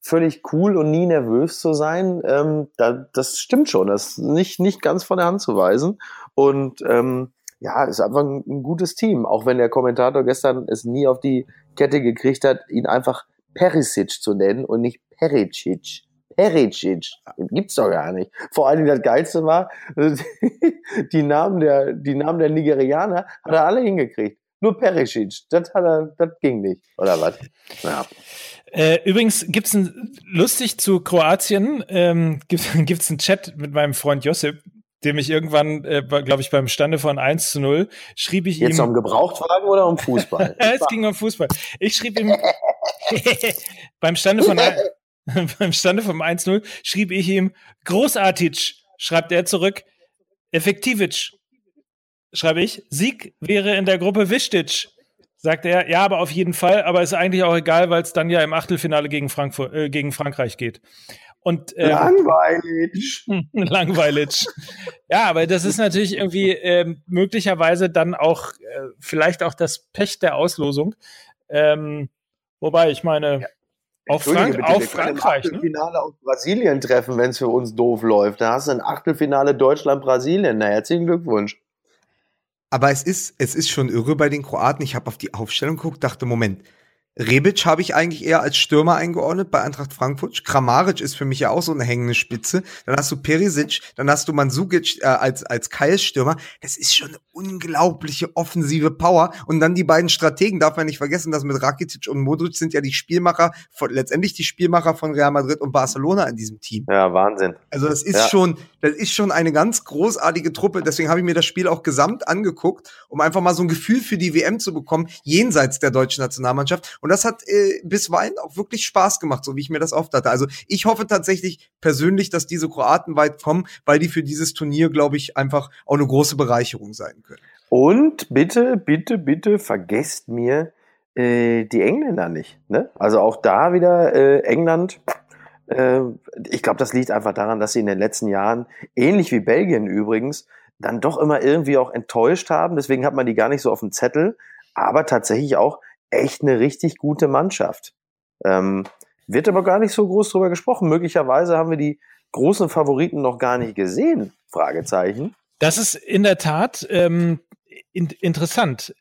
völlig cool und nie nervös zu sein, ähm, da, das stimmt schon. Das ist nicht, nicht ganz von der Hand zu weisen. Und ähm, ja, ist einfach ein, ein gutes Team. Auch wenn der Kommentator gestern es nie auf die Kette gekriegt hat, ihn einfach Perisic zu nennen und nicht Pericic. Pericic. Gibt's doch gar nicht. Vor allen Dingen das Geilste war, die Namen der, die Namen der Nigerianer hat er alle hingekriegt. Nur Pericic. Das hat er, das ging nicht. Oder was? Ja. Äh, übrigens gibt's ein lustig zu Kroatien ähm, gibt gibt's einen Chat mit meinem Freund Josip, dem ich irgendwann, äh, glaube ich, beim Stande von 1 zu 0 schrieb ich Jetzt ihm. um Gebrauchtwagen oder um Fußball? es ging um Fußball. Ich schrieb ihm beim Stande von beim Stande vom 1-0 schrieb ich ihm großartig, schreibt er zurück. Effektivic, schreibe ich. Sieg wäre in der Gruppe wichtig. Sagt er, ja, aber auf jeden Fall, aber ist eigentlich auch egal, weil es dann ja im Achtelfinale gegen Frankfurt, äh, gegen Frankreich geht. Und ähm, Langweilig. langweilig. Ja, aber das ist natürlich irgendwie ähm, möglicherweise dann auch äh, vielleicht auch das Pech der Auslosung. Ähm, wobei, ich meine, auch, Frank bitte, wir können im Frankreich, ne? Achtelfinale aus Brasilien treffen, wenn es für uns doof läuft. Da hast du ein Achtelfinale Deutschland-Brasilien. Na, herzlichen Glückwunsch. Aber es ist, es ist schon irre bei den Kroaten. Ich habe auf die Aufstellung geguckt, dachte, Moment, Rebic habe ich eigentlich eher als Stürmer eingeordnet bei Eintracht Frankfurt. Kramaric ist für mich ja auch so eine hängende Spitze. Dann hast du Perisic, dann hast du Mandzukic äh, als, als Keilstürmer. Das ist schon eine unglaubliche offensive Power. Und dann die beiden Strategen, darf man nicht vergessen, dass mit Rakitic und Modric sind ja die Spielmacher, von, letztendlich die Spielmacher von Real Madrid und Barcelona in diesem Team. Ja, Wahnsinn. Also das ist Ja. schon, das ist schon eine ganz großartige Truppe. Deswegen habe ich mir das Spiel auch gesamt angeguckt, um einfach mal so ein Gefühl für die WM zu bekommen, jenseits der deutschen Nationalmannschaft. Und das hat äh, bisweilen auch wirklich Spaß gemacht, so wie ich mir das oft hatte. Also ich hoffe tatsächlich persönlich, dass diese Kroaten weit kommen, weil die für dieses Turnier, glaube ich, einfach auch eine große Bereicherung sein können. Und bitte, bitte, bitte vergesst mir äh, die Engländer nicht. Ne? Also auch da wieder äh, England. Äh, ich glaube, das liegt einfach daran, dass sie in den letzten Jahren, ähnlich wie Belgien übrigens, dann doch immer irgendwie auch enttäuscht haben. Deswegen hat man die gar nicht so auf dem Zettel. Aber tatsächlich auch echt eine richtig gute Mannschaft. Ähm, wird aber gar nicht so groß drüber gesprochen. Möglicherweise haben wir die großen Favoriten noch gar nicht gesehen. Fragezeichen. Das ist in der Tat ähm, in, interessant.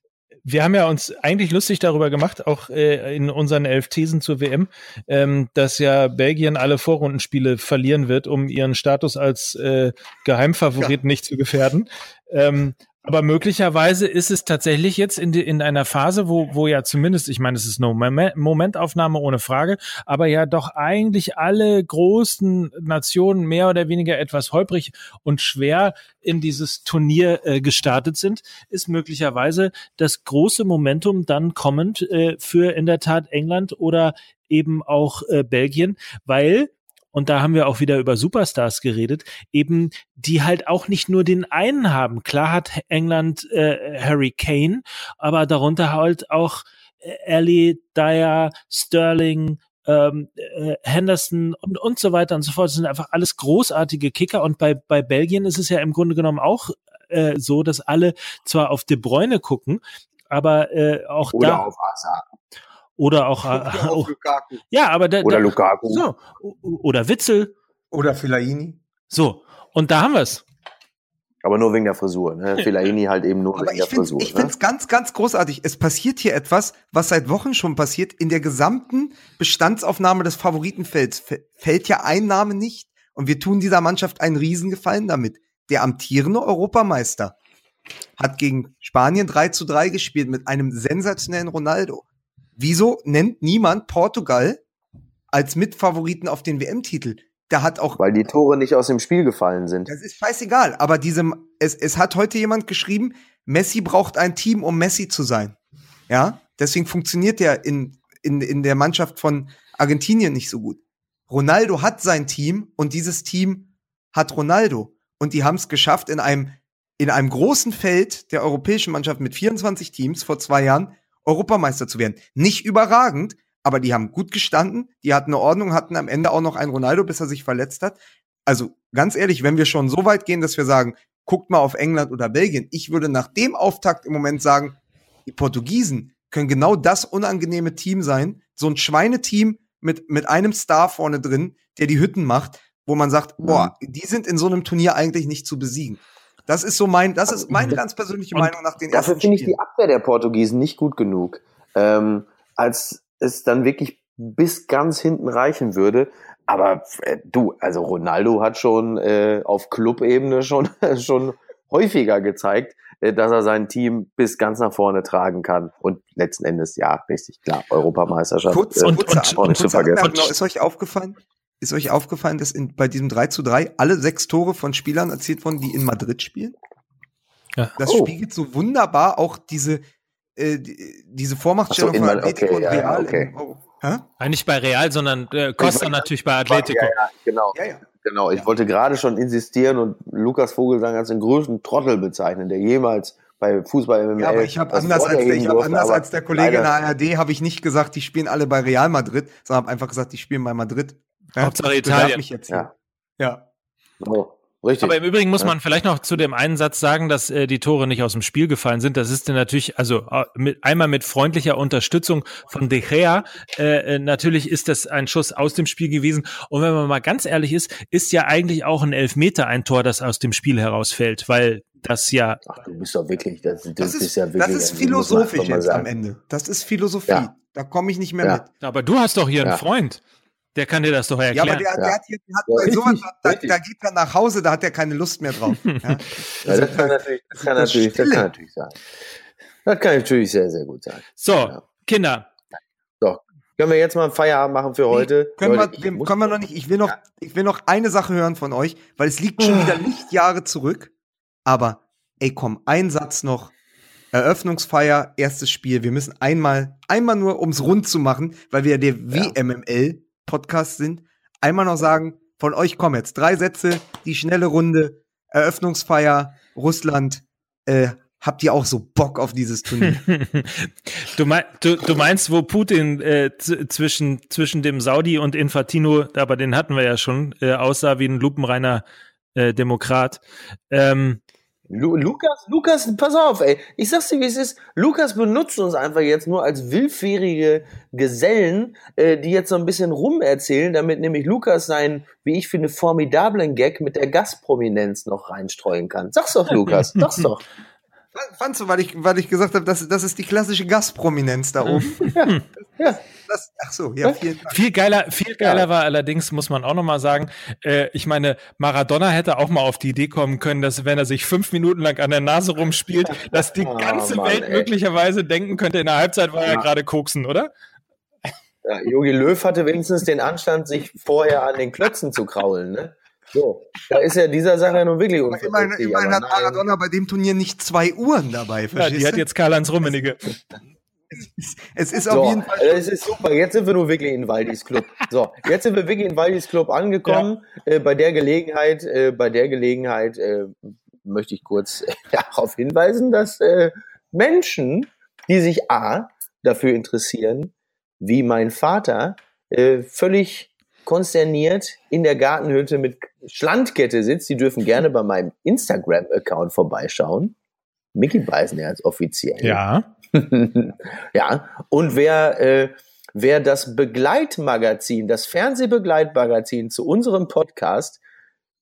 Wir haben ja uns eigentlich lustig darüber gemacht, auch äh, in unseren elf Thesen zur WM, ähm, dass ja Belgien alle Vorrundenspiele verlieren wird, um ihren Status als äh, Geheimfavorit nicht zu gefährden. Ähm, aber möglicherweise ist es tatsächlich jetzt in, die, in einer Phase, wo, wo ja zumindest, ich meine, es ist eine Moment- Momentaufnahme ohne Frage, aber ja doch eigentlich alle großen Nationen mehr oder weniger etwas holprig und schwer in dieses Turnier äh, gestartet sind, ist möglicherweise das große Momentum dann kommend äh, für in der Tat England oder eben auch äh, Belgien, weil und da haben wir auch wieder über Superstars geredet, eben die halt auch nicht nur den einen haben. Klar hat England äh, Harry Kane, aber darunter halt auch äh, Ellie, Dyer, Sterling, ähm, äh, Henderson und, und so weiter und so fort. Das sind einfach alles großartige Kicker. Und bei, bei Belgien ist es ja im Grunde genommen auch äh, so, dass alle zwar auf De Bruyne gucken, aber äh, auch Oder da auf Hazard. Oder auch, äh, auch Lukaku. ja, aber da, Oder da, Lukaku. so oder Witzel, Oder Fellaini. so und da haben wir es. Aber nur wegen der Frisur. Ne? Fellaini halt eben nur Aber wegen ich der finde Frisur. ich ne? find's ganz, ganz großartig. Es passiert hier etwas, was seit Wochen schon passiert. In der gesamten Bestandsaufnahme des Favoritenfelds fällt ja ein Name nicht. Und wir tun dieser Mannschaft einen Riesengefallen damit. Der amtierende Europameister hat gegen Spanien 3 zu 3 gespielt mit einem sensationellen Ronaldo. Wieso nennt niemand Portugal als Mitfavoriten auf den WM-Titel? Da hat auch Weil die Tore nicht aus dem Spiel gefallen sind. das ist scheißegal, aber diesem, es, es hat heute jemand geschrieben, Messi braucht ein Team, um Messi zu sein. Ja, deswegen funktioniert der in, in, in der Mannschaft von Argentinien nicht so gut. Ronaldo hat sein Team und dieses Team hat Ronaldo. Und die haben es geschafft, in einem, in einem großen Feld der europäischen Mannschaft mit 24 Teams vor zwei Jahren Europameister zu werden. Nicht überragend, aber die haben gut gestanden, die hatten eine Ordnung, hatten am Ende auch noch einen Ronaldo, bis er sich verletzt hat. Also ganz ehrlich, wenn wir schon so weit gehen, dass wir sagen, guckt mal auf England oder Belgien, ich würde nach dem Auftakt im Moment sagen, die Portugiesen können genau das unangenehme Team sein, so ein Schweineteam mit, mit einem Star vorne drin, der die Hütten macht, wo man sagt, boah, die sind in so einem Turnier eigentlich nicht zu besiegen. Das ist so mein, das ist meine ganz persönliche Und Meinung nach den Dafür ersten finde ich die Abwehr der Portugiesen nicht gut genug. Ähm, als es dann wirklich bis ganz hinten reichen würde. Aber äh, du, also Ronaldo hat schon äh, auf Clubebene schon, schon häufiger gezeigt, äh, dass er sein Team bis ganz nach vorne tragen kann. Und letzten Endes, ja, richtig klar, Europameisterschaft. Kurz, äh, und- kurze, und- zu kurze vergessen. Anmerkung noch. Ist euch aufgefallen? Ist euch aufgefallen, dass in, bei diesem 3 zu 3 alle sechs Tore von Spielern erzielt wurden, die in Madrid spielen? Ja. Das Oh. spiegelt so wunderbar auch diese, äh, die, diese Vormachtstellung Ach so, in von Atletico okay, und ja, ja, Real. okay. im. Hä? Ah, Nicht bei Real, sondern äh, Costa Ich- natürlich bei Atletico. Ja, ja, genau. Ja, ja. Genau, ich wollte gerade schon insistieren und Lukas Vogelsang als den größten Trottel bezeichnen, der jemals bei Fußball MML Ja, aber ich habe anders, als ich hab anders als der Kollege in der ARD habe ich nicht gesagt, die spielen alle bei Real Madrid, sondern habe einfach gesagt, die spielen bei Madrid. Ja, Hauptsache Italien. Mich jetzt. Ja. ja. Oh, richtig. Aber im Übrigen muss man vielleicht noch zu dem einen Satz sagen, dass äh, die Tore nicht aus dem Spiel gefallen sind. Das ist dann natürlich, also äh, mit, einmal mit freundlicher Unterstützung von De Gea. Äh, äh, natürlich ist das ein Schuss aus dem Spiel gewesen. Und wenn man mal ganz ehrlich ist, ist ja eigentlich auch ein Elfmeter ein Tor, das aus dem Spiel herausfällt, weil das ja Ach, du bist doch wirklich, das, das, Das ist, ja wirklich, das ist philosophisch jetzt am. Ende. Das ist Philosophie. Ja. Da komme ich nicht mehr Ja. mit. Aber du hast doch hier Ja. einen Freund. Der kann dir das doch Ja, erklären. aber der, der Ja. hat, hier, der hat Ja, bei richtig, sowas, da, richtig. da geht er nach Hause, da hat er keine Lust mehr drauf. Ja. Ja, das kann natürlich, das kann das natürlich, das kann natürlich sein. Das kann natürlich sehr, sehr gut sein. so, Ja. Kinder. So, können wir jetzt mal einen Feierabend machen für heute? Können, Leute, wir, können wir noch nicht. Ich will noch, ich will noch eine Sache hören von euch, weil es liegt schon wieder Lichtjahre zurück. Aber, ey, komm, ein Satz noch. Eröffnungsfeier, erstes Spiel. Wir müssen einmal, einmal nur, ums rund zu machen, weil wir ja der WMML-Podcast sind, einmal noch sagen, von euch kommen jetzt drei Sätze, die schnelle Runde, Eröffnungsfeier, Russland, äh, habt ihr auch so Bock auf dieses Turnier? Du, mein, du, du meinst, wo Putin äh, zwischen, zwischen dem Saudi und Infantino, aber den hatten wir ja schon, äh, aussah wie ein lupenreiner äh, Demokrat. Ähm, Lu Lukas, Lukas, pass auf, ey. Ich sag's dir, wie es ist. Lukas benutzt uns einfach jetzt nur als willfährige Gesellen, äh, die jetzt so ein bisschen rumerzählen, damit nämlich Lukas seinen, wie ich finde, formidablen Gag mit der Gastprominenz noch reinstreuen kann. Sag's doch, Lukas. Sag's doch. Fandst du, weil ich, weil ich gesagt habe, das, das ist die klassische Gastprominenz da oben. Ja. Das, ach so, ja, vielen Dank. viel geiler, viel geiler Ja. war allerdings, muss man auch noch mal sagen, äh, ich meine, Maradona hätte auch mal auf die Idee kommen können, dass wenn er sich fünf Minuten lang an der Nase rumspielt, dass die Oh, ganze Mann, Welt ey. möglicherweise denken könnte, in der Halbzeit war er Ja. gerade koksen, oder? Ja, Jogi Löw hatte wenigstens den Anstand, sich vorher an den Klötzen zu kraulen, ne? So, da ist ja dieser Sache nun wirklich Aber immerhin, immerhin hat nein. Maradona bei dem Turnier nicht zwei Uhren dabei, Ja, verstehst die hat jetzt Karl-Heinz Rummenigge. es ist So, auf jeden Fall. das ist super. Jetzt sind wir nur wirklich in Waldis Club. So, jetzt sind wir wirklich in Waldis Club angekommen. Äh, bei der Gelegenheit, äh, bei der Gelegenheit äh, möchte ich kurz äh, darauf hinweisen, dass äh, Menschen, die sich a dafür interessieren, wie mein Vater äh, völlig konsterniert in der Gartenhütte mit Schlandkette sitzt, die dürfen gerne bei meinem Instagram-Account vorbeischauen. Mickey Beisenherz offiziell. Ja. ja, und wer, äh, wer das Begleitmagazin, das Fernsehbegleitmagazin zu unserem Podcast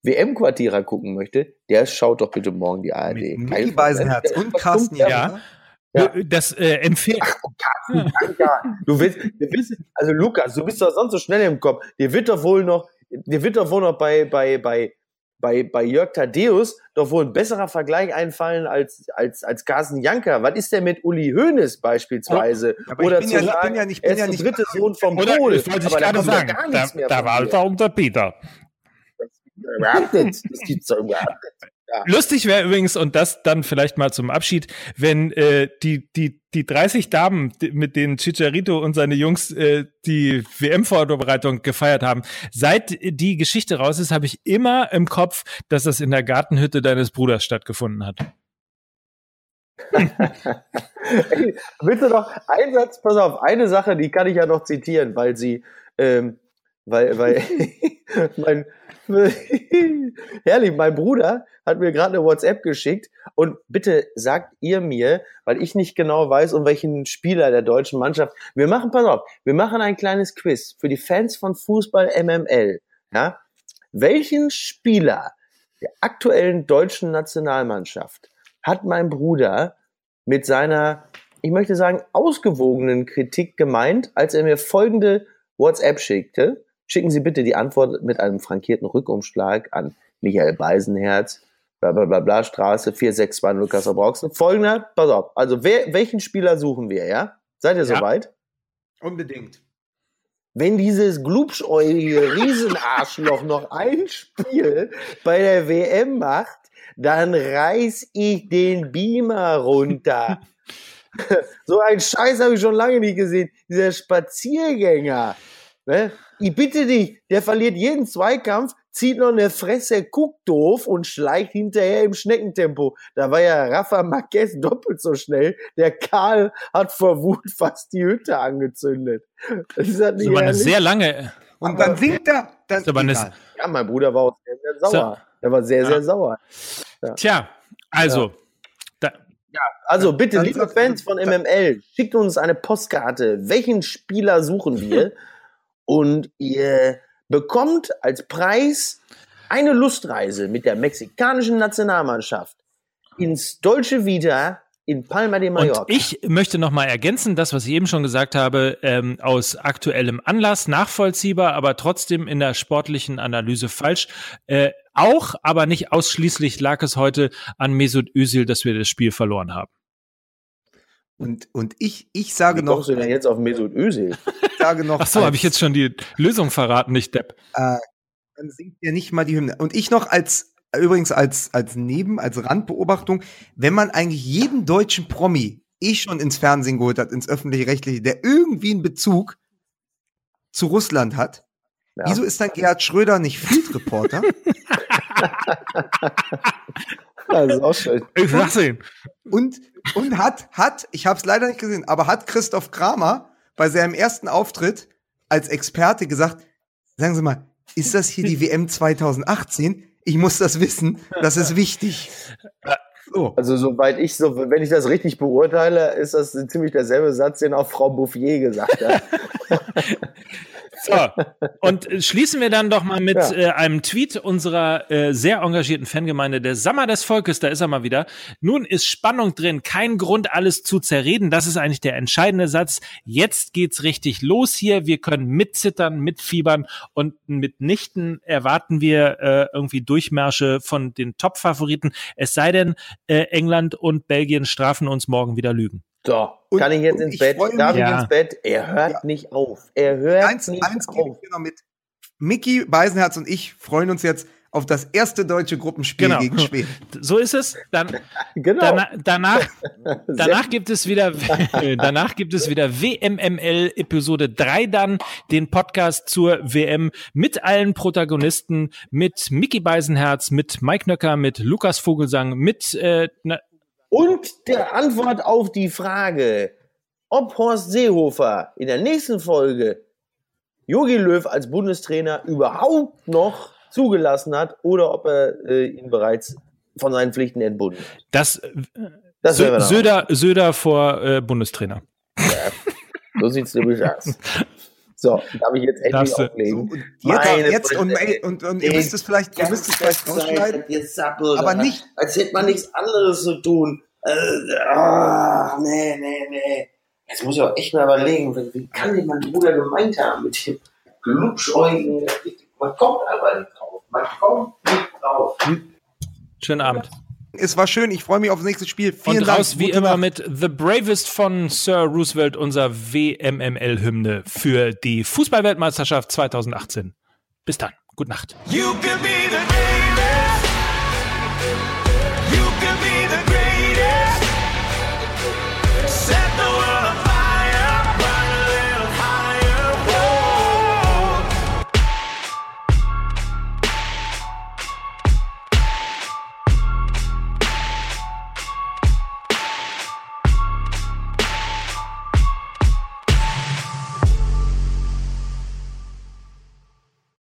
WM-Quartierer gucken möchte, der schaut doch bitte morgen die ARD. Mit Micky Beisenherz und Carsten Ja. Ja. Ja. Das äh, empfehlt. Ja, du willst, du willst, also Lukas, du bist doch sonst so schnell im Kopf. Dir wird doch wohl noch, dir wird doch wohl noch bei, bei, bei, bei, bei Jörg Thaddeus doch wohl ein besserer Vergleich einfallen als, als, als Carsten Janker. Was ist denn mit Uli Hoeneß beispielsweise? Aber ich Oder bin zu ja- ich sagen, bin ja nicht- bin ja der nicht- dritte Sohn vom Oder Kohl. das wollte ich da gerade sagen. von dir. Walter und der Peter. Überhaupt nicht. Das gibt's doch überhaupt nicht. Lustig wäre übrigens, und das dann vielleicht mal zum Abschied, wenn äh, die, die, die 30 Damen, die- mit denen Chicharito und seine Jungs äh, die WM-Vorbereitung gefeiert haben, seit die Geschichte raus ist, habe ich immer im Kopf, dass das in der Gartenhütte deines Bruders stattgefunden hat. Ey, Bitte noch ein Satz, pass auf, eine Sache, die kann ich ja noch zitieren, weil sie, ähm, weil, weil, mein, herrlich, mein Bruder hat mir gerade eine WhatsApp geschickt und bitte sagt ihr mir, weil ich nicht genau weiß, um welchen Spieler der deutschen Mannschaft, wir machen, pass auf, wir machen ein kleines Quiz für die Fans von Fußball MML, ja, welchen Spieler der aktuellen deutschen Nationalmannschaft hat mein Bruder mit seiner, ich möchte sagen, ausgewogenen Kritik gemeint, als er mir folgende WhatsApp schickte, schicken Sie bitte die Antwort mit einem frankierten Rückumschlag an Michael Beisenherz, bla bla bla, bla Straße 4620 Kassel Brauxen. Folgender, pass auf, also wer, welchen Spieler suchen wir, ja? Seid ihr Ja. soweit? Unbedingt. Wenn dieses glubschäugige Riesenarschloch noch ein Spiel bei der WM macht, dann reiß ich den Beamer runter. so einen Scheiß habe ich schon lange nicht gesehen. Dieser Spaziergänger. Ne? Ich bitte dich, der verliert jeden Zweikampf, zieht noch eine Fresse, guckt doof und schleicht hinterher im Schneckentempo. Da war ja Rafa Marquez doppelt so schnell. Der Karl hat vor Wut fast die Hütte angezündet. Das ist halt Das nicht ist aber eine sehr lange. Und dann singt er, dann Ist aber eine-. Ja, mein Bruder war auch sehr, sehr sauer. Er war sehr, sehr sauer. Tja, also, da, Also bitte, liebe Fans von MML, schickt uns eine Postkarte. Welchen Spieler suchen wir? Und ihr bekommt als Preis eine Lustreise mit der mexikanischen Nationalmannschaft ins Dolce Vita in Palma de Und Mallorca. ich möchte noch mal ergänzen, das, was ich eben schon gesagt habe, ähm, aus aktuellem Anlass, nachvollziehbar, aber trotzdem in der sportlichen Analyse falsch. Äh, auch, aber nicht ausschließlich lag es heute an Mesut Özil, dass wir das Spiel verloren haben. Und, und ich, ich sage Wie noch, kommst du denn jetzt auf Mesut Özil? ich sage noch, Ach so, habe ich jetzt schon die Lösung verraten, nicht Depp. dann singt er nicht mal die Hymne. Und ich noch als, übrigens als, als Neben, als Randbeobachtung, wenn man eigentlich jeden deutschen Promi eh schon ins Fernsehen geholt hat, ins Öffentlich-Rechtliche, der irgendwie einen Bezug zu Russland hat, Ja. wieso ist dann Gerhard Schröder nicht Field Reporter? Das ist auch schön. Ich sag's Ihnen. und, und hat, hat, ich habe es leider nicht gesehen, aber hat Christoph Kramer bei seinem ersten Auftritt als Experte gesagt, sagen Sie mal, ist das hier die WM 2018? Ich muss das wissen, das ist wichtig. So. Also soweit ich so, wenn ich das richtig beurteile, ist das ziemlich derselbe Satz, den auch Frau Bouffier gesagt hat. So, und schließen wir dann doch mal mit Ja. äh, einem Tweet unserer äh, sehr engagierten Fangemeinde, der Sommer des Volkes, da ist er mal wieder. Nun ist Spannung drin, kein Grund, alles zu zerreden. Das ist eigentlich der entscheidende Satz. Jetzt geht's richtig los hier. Wir können mitzittern, mitfiebern und mitnichten erwarten wir äh, irgendwie Durchmärsche von den Top-Favoriten. Es sei denn, äh, England und Belgien strafen uns morgen wieder Lügen. So, Und- kann ich jetzt ins ich Bett? Darf ich Ja. ins Bett? Er hört nicht auf. Er hört Eins, nicht eins gebe auf. ich dir noch mit. Mickey Beisenherz und ich freuen uns jetzt auf das erste deutsche Gruppenspiel Genau. gegen Schweden. So ist es. Dann Genau. Dana danach, danach gibt es wieder, danach gibt es wieder WMML Episode 3 dann, den Podcast zur WM mit allen Protagonisten, mit Mickey Beisenherz, mit Mike Nöcker, mit Lukas Vogelsang, mit, äh, na, Und der Antwort auf die Frage, ob Horst Seehofer in der nächsten Folge Jogi Löw als Bundestrainer überhaupt noch zugelassen hat oder ob er äh, ihn bereits von seinen Pflichten entbunden hat. das, äh, Das Sö Söder, Söder vor äh, Bundestrainer. So sieht's nämlich aus. So, darf ich jetzt endlich du. So, auflegen? und jetzt, jetzt und, und, und ihr müsst es vielleicht, ihr müsst es vielleicht rausschneiden. aber nicht- Als hätte man nichts anderes zu tun. Äh, ah, nee, nee, nee. Jetzt muss ich auch echt mal überlegen, wie, kann denn mein Bruder gemeint haben mit dem glubschäugigen. Man kommt einfach nicht drauf. Man kommt nicht drauf. Schönen Abend. Es war schön, ich freue mich aufs nächste Spiel. Vielen Und Dank. raus wie Gute immer Nacht. mit The Bravest von Sir Roosevelt, unser WMML-Hymne für die Fußballweltmeisterschaft 2018. Bis dann. Gute Nacht.